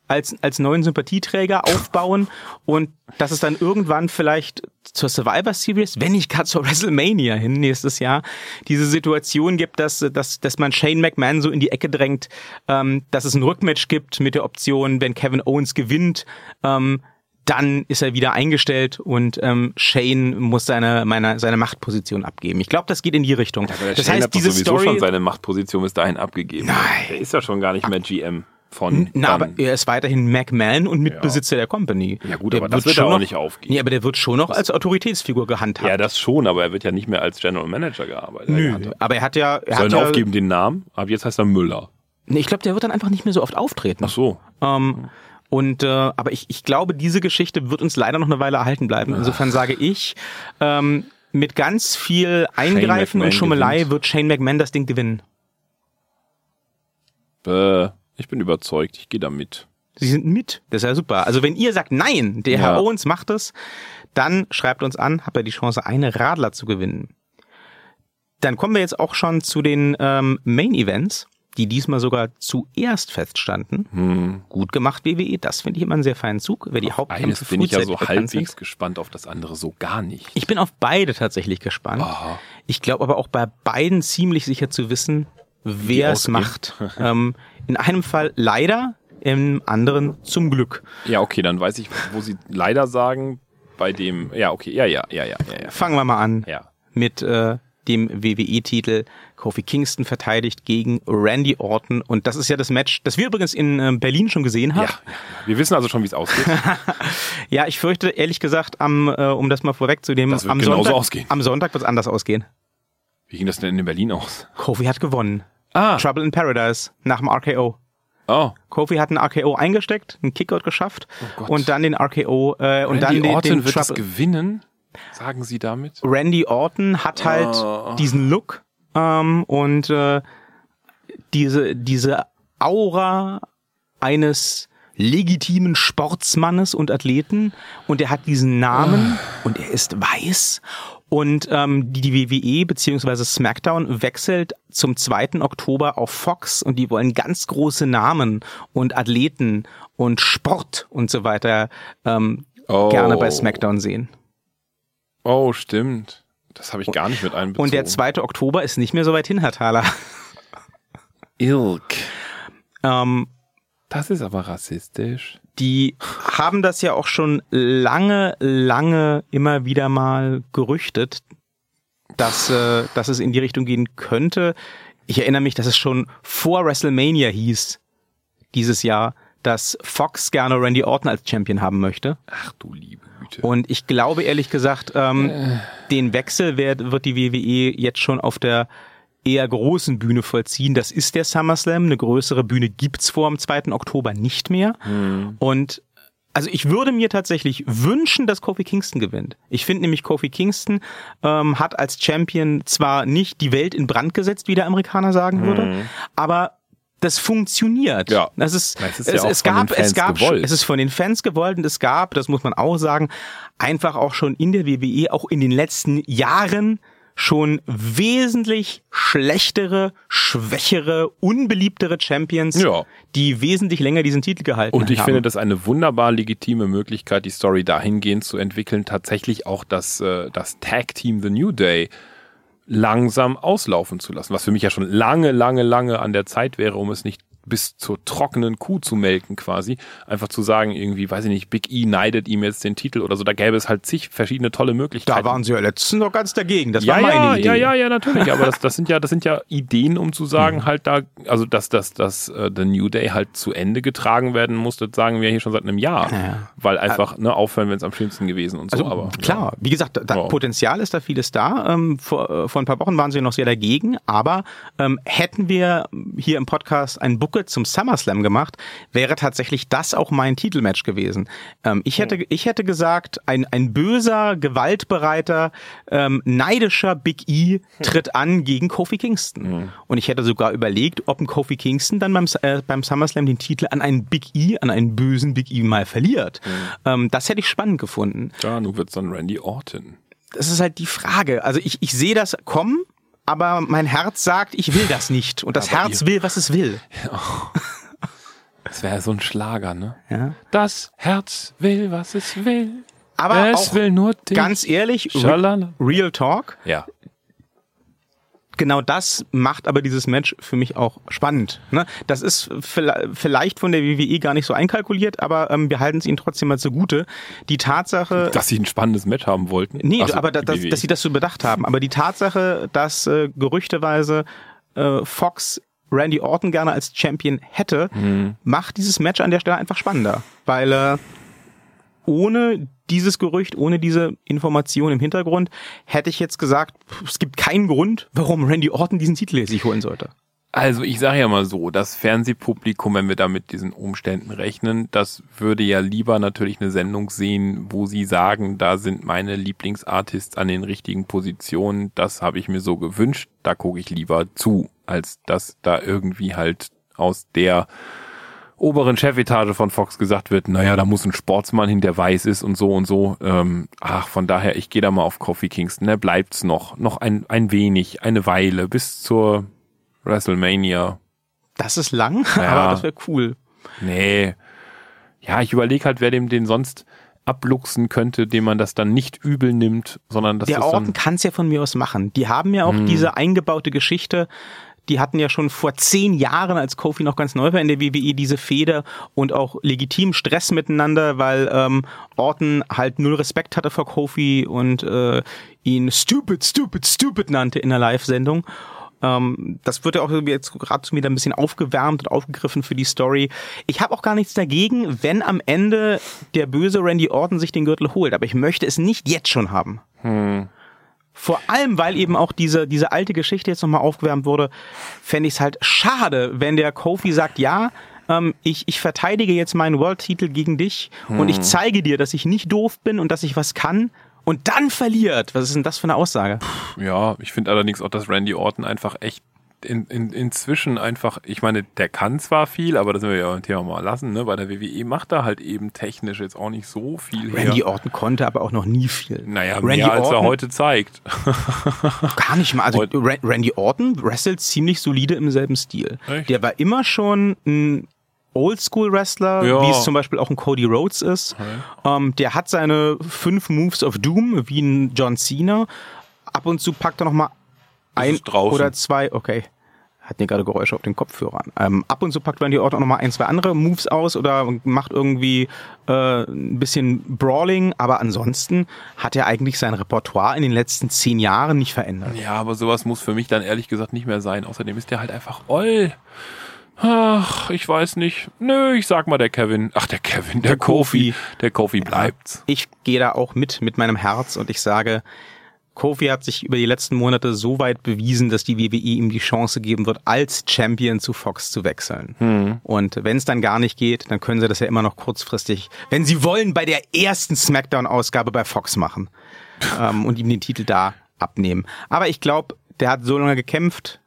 als, als neuen Sympathieträger aufbauen und dass es dann irgendwann vielleicht zur Survivor Series, wenn nicht gar zur WrestleMania hin nächstes Jahr, diese Situation gibt, dass, dass, dass man Shane McMahon so in die Ecke drängt, ähm, dass es ein Rückmatch gibt mit der Option, wenn Kevin Owens gewinnt, ähm, dann ist er wieder eingestellt und ähm, Shane muss seine meine, seine Machtposition abgeben. Ich glaube, das geht in die Richtung. Der das Shane heißt, hat diese sowieso Story, schon seine Machtposition bis dahin abgegeben. Nein. Der ist ja schon gar nicht mehr GM von na, aber er ist weiterhin McMahon und Mitbesitzer der Company. Ja gut, der aber das wird schon auch noch, nicht aufgeben. Nee, aber der wird schon noch als Autoritätsfigur gehandhabt. Ja, das schon, aber er wird ja nicht mehr als General Manager gearbeitet. Nö, Er aber er hat ja, er Soll hat ja, aufgeben den Namen? Aber jetzt heißt er Müller. Nee, ich glaube, der wird dann einfach nicht mehr so oft auftreten. Ach so. Ähm, und äh, aber ich, ich glaube, diese Geschichte wird uns leider noch eine Weile erhalten bleiben. Insofern sage ich, ähm, mit ganz viel Eingreifen und Schummelei gewinnt. wird Shane McMahon das Ding gewinnen. Äh, ich bin überzeugt, ich gehe da mit. Sie sind mit. Das ist ja super. Also wenn ihr sagt, nein, der Herr Ja. Owens macht es, dann schreibt uns an, habt ihr die Chance, eine Radler zu gewinnen. Dann kommen wir jetzt auch schon zu den ähm, Main Events, die diesmal sogar zuerst feststanden. Hm. Gut gemacht, WWE. Das finde ich immer einen sehr feinen Zug. Wer die Hauptkämpfe Eines bin ich ja so bekannt sind. halbwegs gespannt, auf das andere so gar nicht. Ich bin auf beide tatsächlich gespannt. Aha. Ich glaube aber auch bei beiden ziemlich sicher zu wissen, wer es macht. ähm, in einem Fall leider, im anderen zum Glück. Ja, okay, dann weiß ich, wo sie leider sagen, bei dem, ja, okay, ja, ja, ja, ja, ja, ja. Fangen wir mal an Ja. mit äh, dem WWE-Titel. Kofi Kingston verteidigt gegen Randy Orton. Und das ist ja das Match, das wir übrigens in äh, Berlin schon gesehen haben. Ja, wir wissen also schon, wie es ausgeht. Ja, ich fürchte ehrlich gesagt, am, äh, um das mal vorwegzunehmen, Das wird am Sonntag, ausgehen. am Sonntag wird es anders ausgehen. Wie ging das denn in Berlin aus? Kofi hat gewonnen. Ah, Trouble in Paradise nach dem RKO. oh, Kofi hat einen RKO eingesteckt, einen Kickout geschafft Gott. und dann den RKO äh, und dann Randy den, Orton den wird Trouble. gewinnen, sagen sie damit? Randy Orton hat halt Oh. diesen Look ähm, und äh, diese diese Aura eines legitimen Sportsmannes und Athleten und er hat diesen Namen und er ist weiß und ähm, die, die WWE beziehungsweise SmackDown wechselt zum 2. Oktober auf Fox und die wollen ganz große Namen und Athleten und Sport und so weiter ähm, Oh. gerne bei SmackDown sehen. Oh, stimmt. Das habe ich gar nicht mit einbezogen. Und der 2. Oktober ist nicht mehr so weit hin, Herr Thaler. Ilk. Ähm, Das ist aber rassistisch. Die haben das ja auch schon lange, lange immer wieder mal gerüchtet, dass, äh, dass es in die Richtung gehen könnte. Ich erinnere mich, dass es schon vor WrestleMania hieß, dieses Jahr, dass Fox gerne Randy Orton als Champion haben möchte. Ach du liebe Güte. Und ich glaube ehrlich gesagt, ähm, den Wechsel wird, wird die WWE jetzt schon auf der eher großen Bühne vollziehen. Das ist der SummerSlam. Eine größere Bühne gibt's vor am 2. Oktober nicht mehr. Und also ich würde mir tatsächlich wünschen, dass Kofi Kingston gewinnt. Ich finde nämlich, Kofi Kingston ähm, hat als Champion zwar nicht die Welt in Brand gesetzt, wie der Amerikaner sagen würde, aber das funktioniert. Ja. Das ist, Es ist es, ja es von gab, es gab, gewollt. es ist von den Fans gewollt und es gab, das muss man auch sagen, einfach auch schon in der WWE, auch in den letzten Jahren schon wesentlich schlechtere, schwächere, unbeliebtere Champions, Ja. die wesentlich länger diesen Titel gehalten Und ich haben. finde das eine wunderbar legitime Möglichkeit, die Story dahingehend zu entwickeln, tatsächlich auch das, äh, das Tag Team The New Day langsam auslaufen zu lassen. Was für mich ja schon lange, lange, lange an der Zeit wäre, um es nicht bis zur trockenen Kuh zu melken quasi. Einfach zu sagen, irgendwie, weiß ich nicht, Big E neidet ihm jetzt den Titel oder so. Da gäbe es halt zig verschiedene tolle Möglichkeiten. da waren sie ja letztens noch ganz dagegen. Das ja, war meine ja, Idee. ja, ja, ja, natürlich. Aber das, das sind ja, das sind ja Ideen, um zu sagen, halt da, also dass, dass, dass äh, The New Day halt zu Ende getragen werden muss, das sagen wir hier schon seit einem Jahr. Ja. Weil einfach, ne, aufhören, wenn es am schönsten gewesen und so. Also aber klar, wie gesagt, da, Ja. Potenzial ist da vieles da. Ähm, vor, äh, vor ein paar Wochen waren sie noch sehr dagegen, aber ähm, hätten wir hier im Podcast ein Bucket zum SummerSlam gemacht, wäre tatsächlich das auch mein Titelmatch gewesen. Ähm, ich hätte, ich hätte gesagt, ein, ein böser, gewaltbereiter, ähm, neidischer Big E tritt an gegen Kofi Kingston. Und ich hätte sogar überlegt, ob ein Kofi Kingston dann beim, äh, beim SummerSlam den Titel an einen Big E, an einen bösen Big E mal verliert. Ähm, das hätte ich spannend gefunden Ja, nun wird's dann Randy Orton. das ist halt die Frage. Also ich, ich sehe das kommen, aber mein Herz sagt, ich will das nicht. Und das Aber Herz ihr- will, was es will. Das wäre so ein Schlager, ne? Ja. Das Herz will, was es will. Aber es auch will nur dich. ganz ehrlich, Schalala. Real Talk, Ja. Genau das macht aber dieses Match für mich auch spannend. Ne? Das ist vielleicht von der WWE gar nicht so einkalkuliert, aber ähm, wir halten es ihnen trotzdem mal zugute. Die Tatsache, Dass sie ein spannendes Match haben wollten. Nee, so, aber da, die dass, sie das so bedacht haben. Aber die Tatsache, dass äh, gerüchteweise äh, Fox Randy Orton gerne als Champion hätte, macht dieses Match an der Stelle einfach spannender. Weil äh, ohne dieses Gerücht, ohne diese Information im Hintergrund, hätte ich jetzt gesagt, es gibt keinen Grund, warum Randy Orton diesen Titel sich holen sollte. Also ich sage ja mal so, das Fernsehpublikum, wenn wir da mit diesen Umständen rechnen, das würde ja lieber natürlich eine Sendung sehen, wo sie sagen, da sind meine Lieblingsartists an den richtigen Positionen, das habe ich mir so gewünscht, da gucke ich lieber zu, als dass da irgendwie halt aus der oberen Chefetage von Fox gesagt wird, naja, da muss ein Sportsmann hin, der weiß ist und so und so. Ähm, ach, von daher, ich gehe da mal auf Kofi Kingston, da bleibt's noch, noch ein, ein wenig, eine Weile, bis zur WrestleMania. Das ist lang, Ja. aber das wäre cool. Nee. Ja, ich überlege halt, wer dem den sonst abluchsen könnte, dem man das dann nicht übel nimmt, sondern das Der ist dann, kann es ja von mir aus machen. Die haben ja auch Hm. diese eingebaute Geschichte. Die hatten ja schon vor zehn Jahren, als Kofi noch ganz neu war in der WWE, diese Feder und auch legitim Stress miteinander, weil ähm, Orton halt null Respekt hatte vor Kofi und äh, ihn stupid, stupid, stupid nannte in der Live-Sendung. Ähm, das wird ja auch jetzt gerade wieder ein bisschen aufgewärmt und aufgegriffen für die Story. Ich habe auch gar nichts dagegen, wenn am Ende der böse Randy Orton sich den Gürtel holt, aber ich möchte es nicht jetzt schon haben. Vor allem, weil eben auch diese, diese alte Geschichte jetzt nochmal aufgewärmt wurde, fände ich es halt schade, wenn der Kofi sagt, ja, ähm, ich, ich verteidige jetzt meinen World-Titel gegen dich und ich zeige dir, dass ich nicht doof bin und dass ich was kann und dann verliert. Was ist denn das für eine Aussage? ja, ich finde allerdings auch, dass Randy Orton einfach echt in, in, inzwischen einfach, ich meine, der kann zwar viel, aber das sind wir ja ein Thema mal lassen, ne? Bei der WWE macht er halt eben technisch jetzt auch nicht so viel Randy her. Orton konnte aber auch noch nie viel. Naja, Randy mehr als er Orton- heute zeigt. Gar nicht mal. Also Heute- Randy Orton wrestelt ziemlich solide im selben Stil. Echt? Der war immer schon ein Oldschool-Wrestler, Ja. wie es zum Beispiel auch ein Cody Rhodes ist. Ähm, der hat seine fünf Moves of Doom, wie ein John Cena. Ab und zu packt er noch mal ein oder zwei, okay. Hat mir gerade Geräusche auf den Kopfhörern. Ähm, ab und zu packt Randy Orton auch noch mal ein, zwei andere Moves aus oder macht irgendwie äh, ein bisschen Brawling, aber ansonsten hat er eigentlich sein Repertoire in den letzten zehn Jahren nicht verändert. Ja, aber sowas muss für mich dann ehrlich gesagt nicht mehr sein. Außerdem ist der halt einfach oll. Ach, ich weiß nicht. Nö, ich sag mal der Kevin. Ach, der Kevin, der, Der Kofi. Kofi. Der Kofi bleibt. Ich gehe da auch mit, mit meinem Herz und ich sage, Kofi hat sich über die letzten Monate so weit bewiesen, dass die WWE ihm die Chance geben wird, als Champion zu Fox zu wechseln. Und wenn es dann gar nicht geht, dann können sie das ja immer noch kurzfristig, wenn sie wollen, bei der ersten SmackDown-Ausgabe bei Fox machen ähm, und ihm den Titel da abnehmen. Aber ich glaube, der hat so lange gekämpft,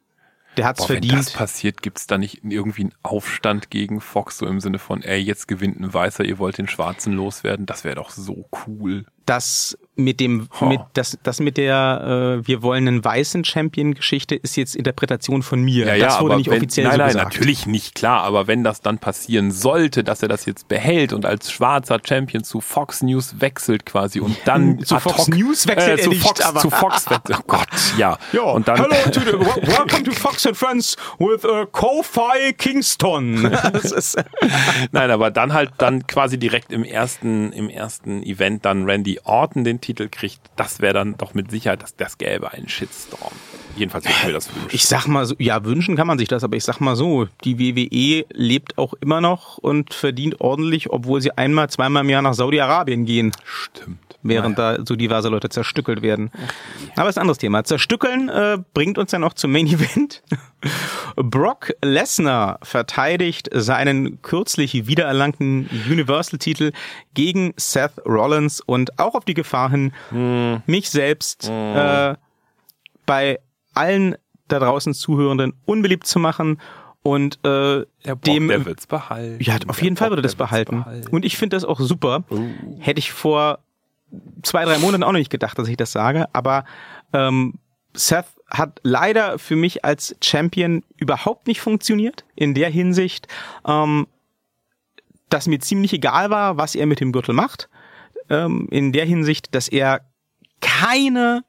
der hat's Boah, wenn das verdient. passiert, gibt's da nicht irgendwie einen Aufstand gegen Fox, so im Sinne von, ey, jetzt gewinnt ein Weißer, ihr wollt den Schwarzen loswerden. Das wäre doch so cool. das mit dem Oh. mit das das mit der äh, wir wollen einen weißen Champion Geschichte ist jetzt Interpretation von mir. das wurde nicht wenn, offiziell nein, so nein, gesagt. natürlich nicht, klar, aber wenn das dann passieren sollte, dass er das jetzt behält und als schwarzer Champion zu Fox News wechselt quasi und dann Zu ad Fox hoc- News wechselt äh, zu nicht, Fox, zu Fox wechselt. Oh Gott, ja. Ja, und dann hello to the, welcome to Fox and Friends with uh, Kofi Kingston. Nein, aber dann halt dann quasi direkt im ersten, im ersten Event dann Randy Orton den Titel kriegt, das wäre dann doch mit Sicherheit, dass das gäbe einen Shitstorm. Jedenfalls würde ich mir das wünschen. ich sag mal so, ja, wünschen kann man sich das, aber ich sag mal so, die WWE lebt auch immer noch und verdient ordentlich, obwohl sie einmal, zweimal im Jahr nach Saudi-Arabien gehen. Stimmt. während da so diverse Leute zerstückelt werden. Aber ist ein anderes Thema. Zerstückeln äh, bringt uns dann noch zum Main Event. Brock Lesnar verteidigt seinen kürzlich wiedererlangten Universal-Titel gegen Seth Rollins und auch auf die Gefahr hin, mich selbst äh, bei allen da draußen Zuhörenden unbeliebt zu machen und äh, Der Bock, dem der wird's behalten. ja, auf Der jeden Fall Bock, würde das behalten. behalten. Und ich finde das auch super. Oh. Hätte ich vor zwei, drei Monaten auch noch nicht gedacht, dass ich das sage. Aber ähm, Seth hat leider für mich als Champion überhaupt nicht funktioniert. In der Hinsicht, ähm, dass mir ziemlich egal war, was er mit dem Gürtel macht. Ähm, in der Hinsicht, dass er keine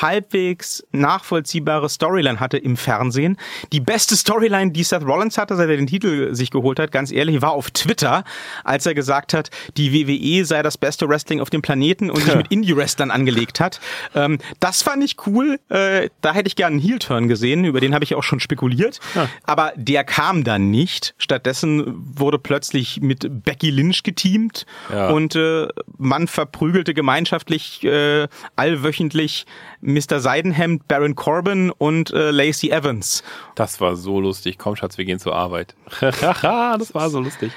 halbwegs nachvollziehbare Storyline hatte im Fernsehen. Die beste Storyline, die Seth Rollins hatte, seit er den Titel sich geholt hat, ganz ehrlich, war auf Twitter, als er gesagt hat, die WWE sei das beste Wrestling auf dem Planeten und sich mit Indie-Wrestlern angelegt hat. Ähm, das fand ich cool. Äh, da hätte ich gerne einen Heel-Turn gesehen, über den habe ich auch schon spekuliert. Ja. Aber der kam dann nicht. Stattdessen wurde plötzlich mit Becky Lynch geteamt ja. und äh, man verprügelte gemeinschaftlich äh, allwöchentlich Mr. Seidenhemd, Baron Corbin und äh, Lacey Evans. Das war so lustig. Komm, Schatz, wir gehen zur Arbeit. das war so lustig.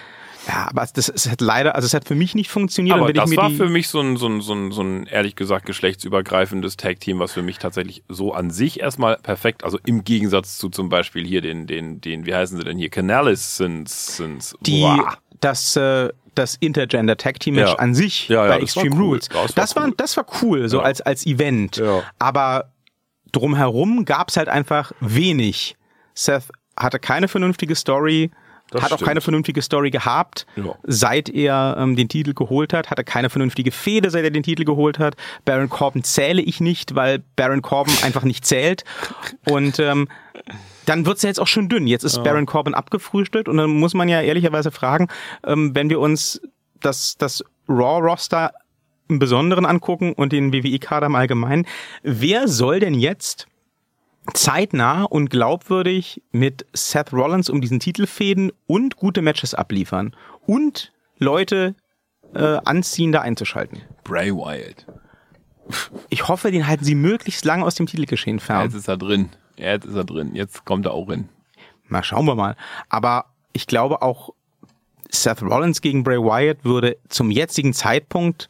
Ja, aber das, es hat leider, also es hat für mich nicht funktioniert. Aber das war für mich so ein, so, ein, so, ein, so ein, ehrlich gesagt, geschlechtsübergreifendes Tag-Team, was für mich tatsächlich so an sich erstmal perfekt, also im Gegensatz zu zum Beispiel hier den, den, den, wie heißen sie denn hier, Canales sind, sind, die, wow. das, äh, das Intergender Tag Team Match ja. an sich ja, bei Extreme cool. Rules. Das, das, war, cool. das war cool, so als, als Event. Aber drumherum gab's halt einfach wenig. Seth hatte keine vernünftige Story. Das hat stimmt. auch keine vernünftige Story gehabt, ja. seit er ähm, den Titel geholt hat. Hatte keine vernünftige Fehde, seit er den Titel geholt hat. Baron Corbin zähle ich nicht, weil Baron Corbin einfach nicht zählt. Und ähm, dann wird's ja jetzt auch schon dünn. Jetzt ist ja. Baron Corbin abgefrühstückt und dann muss man ja ehrlicherweise fragen, ähm, wenn wir uns das, das Raw-Roster im Besonderen angucken und den WWE-Kader im Allgemeinen, wer soll denn jetzt zeitnah und glaubwürdig mit Seth Rollins um diesen Titel fäden und gute Matches abliefern und Leute äh, anziehen, da einzuschalten? Bray Wyatt. Ich hoffe, den halten sie möglichst lange aus dem Titelgeschehen fern. jetzt ist er drin. Jetzt ist er drin. Jetzt kommt er auch hin. Na, schauen wir mal. Aber ich glaube auch, Seth Rollins gegen Bray Wyatt würde zum jetzigen Zeitpunkt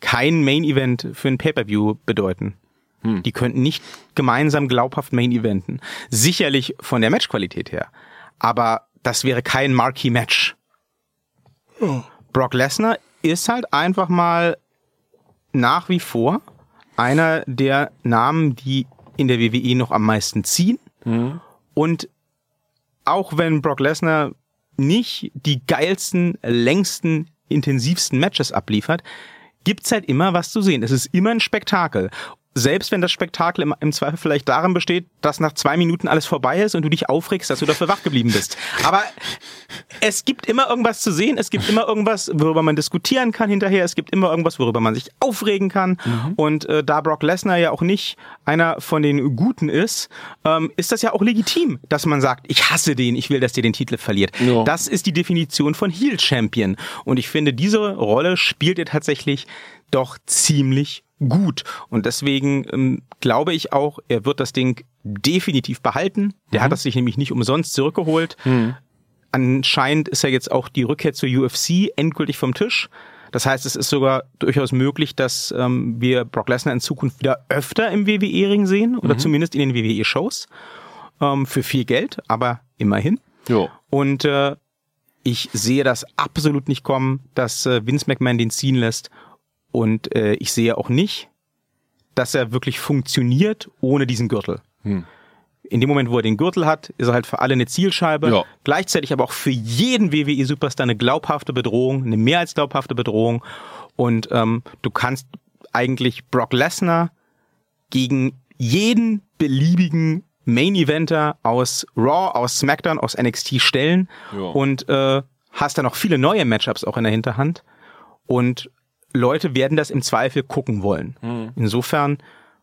kein Main Event für ein Pay-Per-View bedeuten. Hm. Die könnten nicht gemeinsam glaubhaft Main Eventen. Sicherlich von der Matchqualität her. Aber das wäre kein Marquee Match. Oh. Brock Lesnar ist halt einfach mal nach wie vor einer der Namen, die in der WWE noch am meisten ziehen. Mhm. Und auch wenn Brock Lesnar nicht die geilsten, längsten, intensivsten Matches abliefert, gibt's halt immer was zu sehen. Es ist immer ein Spektakel selbst wenn das Spektakel im, im, Zweifel vielleicht darin besteht, dass nach zwei Minuten alles vorbei ist und du dich aufregst, dass du dafür wach geblieben bist. Aber es gibt immer irgendwas zu sehen, es gibt immer irgendwas, worüber man diskutieren kann hinterher, es gibt immer irgendwas, worüber man sich aufregen kann. Mhm. Und äh, da Brock Lesnar ja auch nicht einer von den Guten ist, ähm, ist das ja auch legitim, dass man sagt, ich hasse den, ich will, dass der den Titel verliert. Ja. Das ist die Definition von Heel Champion. Und ich finde, diese Rolle spielt er tatsächlich doch ziemlich gut. Und deswegen ähm, glaube ich auch, er wird das Ding definitiv behalten. Der mhm. hat das sich nämlich nicht umsonst zurückgeholt. Mhm. Anscheinend ist ja jetzt auch die Rückkehr zur UFC endgültig vom Tisch. Das heißt, es ist sogar durchaus möglich, dass ähm, wir Brock Lesnar in Zukunft wieder öfter im WWE-Ring sehen oder mhm. zumindest in den WWE-Shows ähm, für viel Geld, aber immerhin. Jo. Und äh, ich sehe das absolut nicht kommen, dass äh, Vince McMahon den ziehen lässt und äh, ich sehe auch nicht, dass er wirklich funktioniert ohne diesen Gürtel. Hm. In dem Moment, wo er den Gürtel hat, ist er halt für alle eine Zielscheibe. Ja. Gleichzeitig aber auch für jeden WWE-Superstar eine glaubhafte Bedrohung, eine mehr als glaubhafte Bedrohung. Und ähm, du kannst eigentlich Brock Lesnar gegen jeden beliebigen Main-Eventer aus Raw, aus SmackDown, aus NXT stellen ja. und äh, hast dann noch viele neue Matchups auch in der Hinterhand. Und Leute werden das im Zweifel gucken wollen. Mhm. Insofern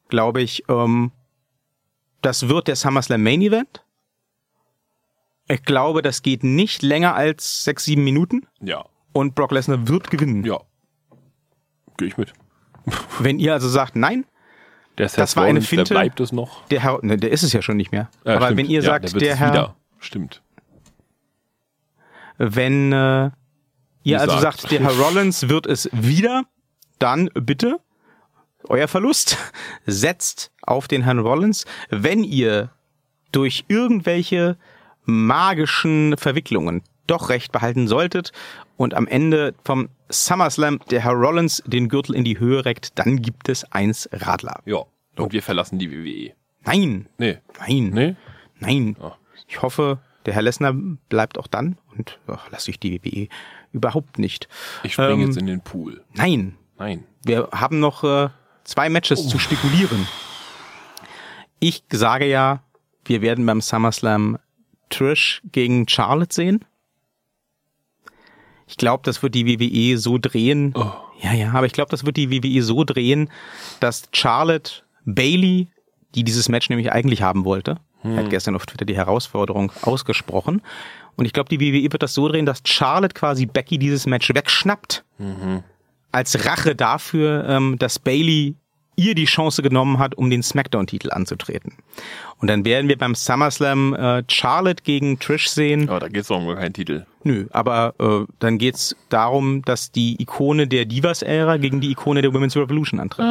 glaube ich, ähm, das wird der SummerSlam Main Event. Ich glaube, das geht nicht länger als sechs, sieben Minuten. Ja. Und Brock Lesnar wird gewinnen. Ja. Gehe ich mit. Wenn ihr also sagt, nein, der das war eine Finte. Der bleibt es noch. Der Herr, ne, der ist es ja schon nicht mehr. Ja, Aber stimmt. wenn ihr ja, sagt, der, der Herr, wieder. stimmt. Wenn äh, ihr also sagt, der Herr Rollins wird es wieder, dann bitte euer Verlust setzt auf den Herrn Rollins, wenn ihr durch irgendwelche magischen Verwicklungen doch recht behalten solltet und am Ende vom SummerSlam der Herr Rollins den Gürtel in die Höhe reckt, dann gibt es eins Radler. Ja. Und wir verlassen die WWE. Nein. Nee. Nein. Nee? Nein. Oh. Ich hoffe, Der Herr Lesnar bleibt auch dann und ach, lasse ich die WWE überhaupt nicht. Ich springe Ähm, jetzt in den Pool. Nein, Nein. wir haben noch äh, zwei Matches zu spekulieren. Ich sage ja, wir werden beim SummerSlam Trish gegen Charlotte sehen. Ich glaube, das wird die WWE so drehen. Oh. Ja, ja, aber ich glaube, das wird die WWE so drehen, dass Charlotte Bailey, die dieses Match nämlich eigentlich haben wollte, hat gestern auf Twitter die Herausforderung ausgesprochen. Und ich glaube, die WWE wird das so drehen, dass Charlotte quasi Becky dieses Match wegschnappt als Rache dafür, ähm, dass Bailey ihr die Chance genommen hat, um den SmackDown-Titel anzutreten. Und dann werden wir beim SummerSlam äh, Charlotte gegen Trish sehen. Aber da geht's doch um keinen Titel. Nö, aber äh, dann geht's darum, dass die Ikone der Divas-Ära gegen die Ikone der Women's Revolution antritt.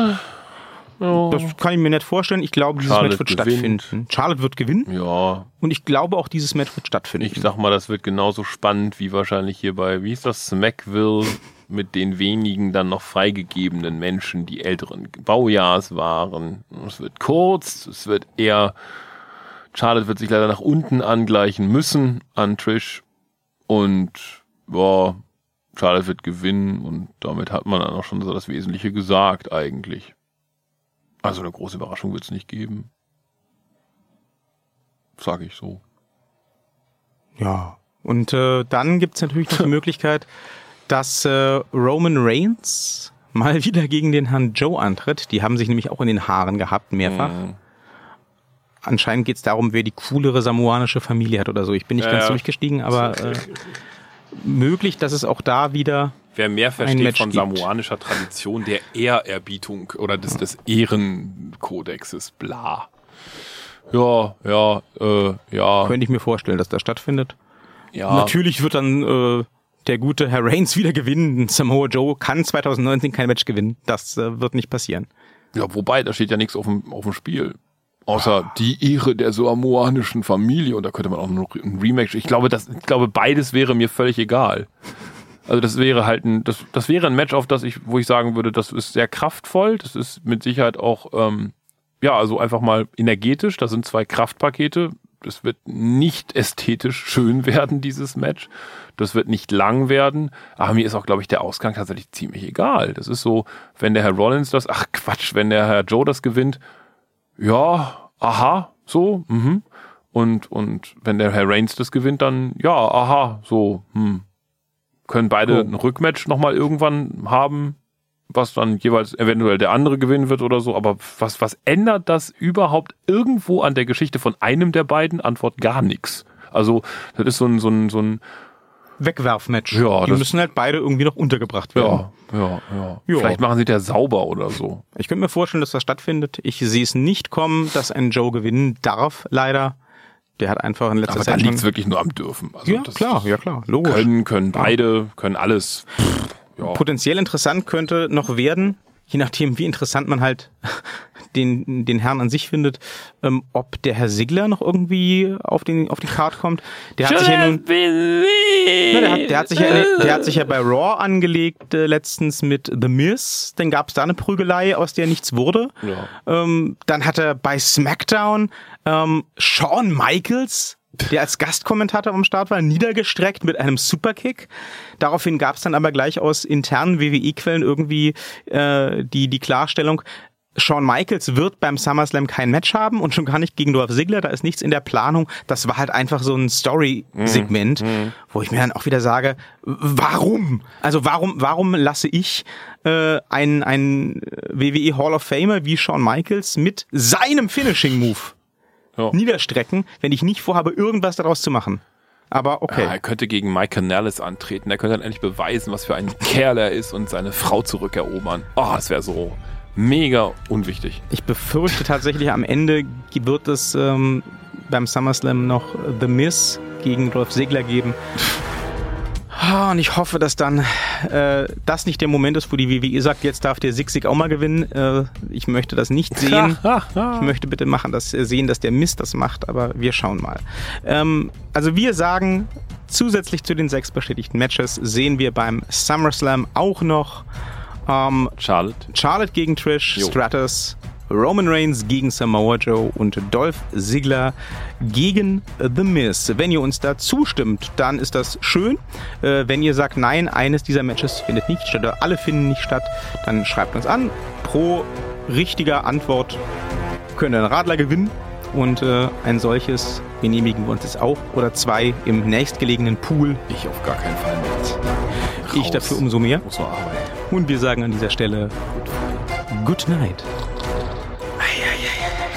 Das kann ich mir nicht vorstellen. Ich glaube, dieses Charlotte Match wird gewinnt. stattfinden. Charlotte wird gewinnen Ja, und ich glaube auch, dieses Match wird stattfinden. ich sag mal, das wird genauso spannend wie wahrscheinlich hier bei, wie ist das, Smackville mit den wenigen dann noch freigegebenen Menschen, die älteren Baujahrs waren. Es wird kurz, es wird eher, Charlotte wird sich leider nach unten angleichen müssen an Trish und ja, Charlotte wird gewinnen und damit hat man dann auch schon so das Wesentliche gesagt eigentlich. Also eine große Überraschung wird es nicht geben. Sag ich so. Ja. Und äh, dann gibt's natürlich noch die Möglichkeit, dass äh, Roman Reigns mal wieder gegen den Herrn Joe antritt. Die haben sich nämlich auch in den Haaren gehabt, mehrfach. Mhm. Anscheinend geht's darum, wer die coolere samoanische Familie hat oder so. Ich bin nicht Ja, ganz ja. durchgestiegen, aber äh, möglich, dass es auch da wieder Wer mehr versteht von gibt. samoanischer Tradition, der Ehrerbietung oder des, des Ehrenkodexes, bla. Ja, ja, äh, ja, könnte ich mir vorstellen, dass das stattfindet. ja. Natürlich wird dann äh, der gute Herr Reigns wieder gewinnen. Samoa Joe kann 2019 kein Match gewinnen. Das äh, wird nicht passieren. Ja, wobei, da steht ja nichts auf dem, auf dem Spiel. Außer die Ehre der samoanischen Familie. Und da könnte man auch noch ein Remake. Ich glaube, das, ich glaube, beides wäre mir völlig egal. Also das wäre halt ein, das, das wäre ein Match, auf das ich, wo ich sagen würde, das ist sehr kraftvoll. Das ist mit Sicherheit auch, ähm, ja, also einfach mal energetisch. Da sind zwei Kraftpakete. Das wird nicht ästhetisch schön werden, dieses Match. Das wird nicht lang werden. Aber mir ist auch, glaube ich, der Ausgang tatsächlich ziemlich egal. Das ist so, wenn der Herr Rollins das, ach Quatsch, wenn der Herr Joe das gewinnt, ja, aha, so, mhm. Und, und wenn der Herr Reigns das gewinnt, dann, ja, aha, so, hm. Können beide Oh. ein Rückmatch nochmal irgendwann haben, was dann jeweils eventuell der andere gewinnen wird oder so. Aber was, was ändert das überhaupt irgendwo an der Geschichte von einem der beiden? Antwort gar nichts. Also, das ist so ein, so ein, so ein, Wegwerfmatch. Ja, Die müssen halt beide irgendwie noch untergebracht werden. ja, ja, ja. Ja. Vielleicht machen sie der sauber oder so. Ich könnte mir vorstellen, dass das stattfindet. Ich sehe es nicht kommen, dass ein Joe gewinnen darf, leider. Der hat einfach in letzter Aber da Zeit liegt es wirklich nur am Dürfen. Also Ja, das klar, ja klar, logisch. Können, können beide, können alles. Ja. Potenziell interessant könnte noch werden, je nachdem, wie interessant man halt den, den Herrn an sich findet, ähm, ob der Herr Sigler noch irgendwie auf, den, auf die Card kommt. Der hat sich ja nun, Ja, der, hat, der, hat sich ja, der hat sich ja bei Raw angelegt äh, letztens mit The Miz. Dann gab es da eine Prügelei, aus der nichts wurde. Ja. Ähm, dann hat er bei SmackDown ähm, Shawn Michaels, der als Gastkommentator am Start war, niedergestreckt mit einem Superkick. Daraufhin gab es dann aber gleich aus internen WWE-Quellen irgendwie äh, die, die Klarstellung, Shawn Michaels wird beim SummerSlam kein Match haben und schon gar nicht gegen Dolph Ziggler, da ist nichts in der Planung. Das war halt einfach so ein Story-Segment, wo ich mir dann auch wieder sage, warum? Also warum, warum lasse ich äh, einen, einen WWE Hall of Famer wie Shawn Michaels mit seinem Finishing-Move Ja. niederstrecken, wenn ich nicht vorhabe, irgendwas daraus zu machen? Aber okay. Ja, er könnte gegen Mike Canellis antreten. Er könnte dann endlich beweisen, was für ein Kerl er ist und seine Frau zurückerobern. Oh, das wäre so mega unwichtig. Ich befürchte tatsächlich, am Ende wird es ähm, beim SummerSlam noch The Miz gegen Dolph Ziggler geben. Ah, Und ich hoffe, dass dann äh, das nicht der Moment ist, wo die WWE sagt, jetzt darf der Sig auch mal gewinnen. Äh, ich möchte das nicht sehen. Ich möchte bitte machen, dass äh, sehen, dass der Mist das macht, aber wir schauen mal. Ähm, also wir sagen, zusätzlich zu den sechs bestätigten Matches sehen wir beim SummerSlam auch noch ähm, Charlotte. Charlotte gegen Trish, Jo. Stratus, Roman Reigns gegen Samoa Joe und Dolph Ziggler gegen The Miz. Wenn ihr uns da zustimmt, dann ist das schön. Äh, wenn ihr sagt, nein, eines dieser Matches findet nicht statt oder alle finden nicht statt, dann schreibt uns an. Pro richtiger Antwort könnt ihr einen Radler gewinnen und äh, ein solches genehmigen wir uns jetzt auch oder zwei im nächstgelegenen Pool. Ich auf gar keinen Fall mit. Ich dafür umso mehr. Und wir sagen an dieser Stelle Good night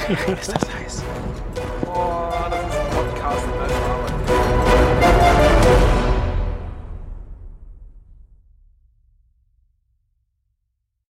ist das heiß. Boah.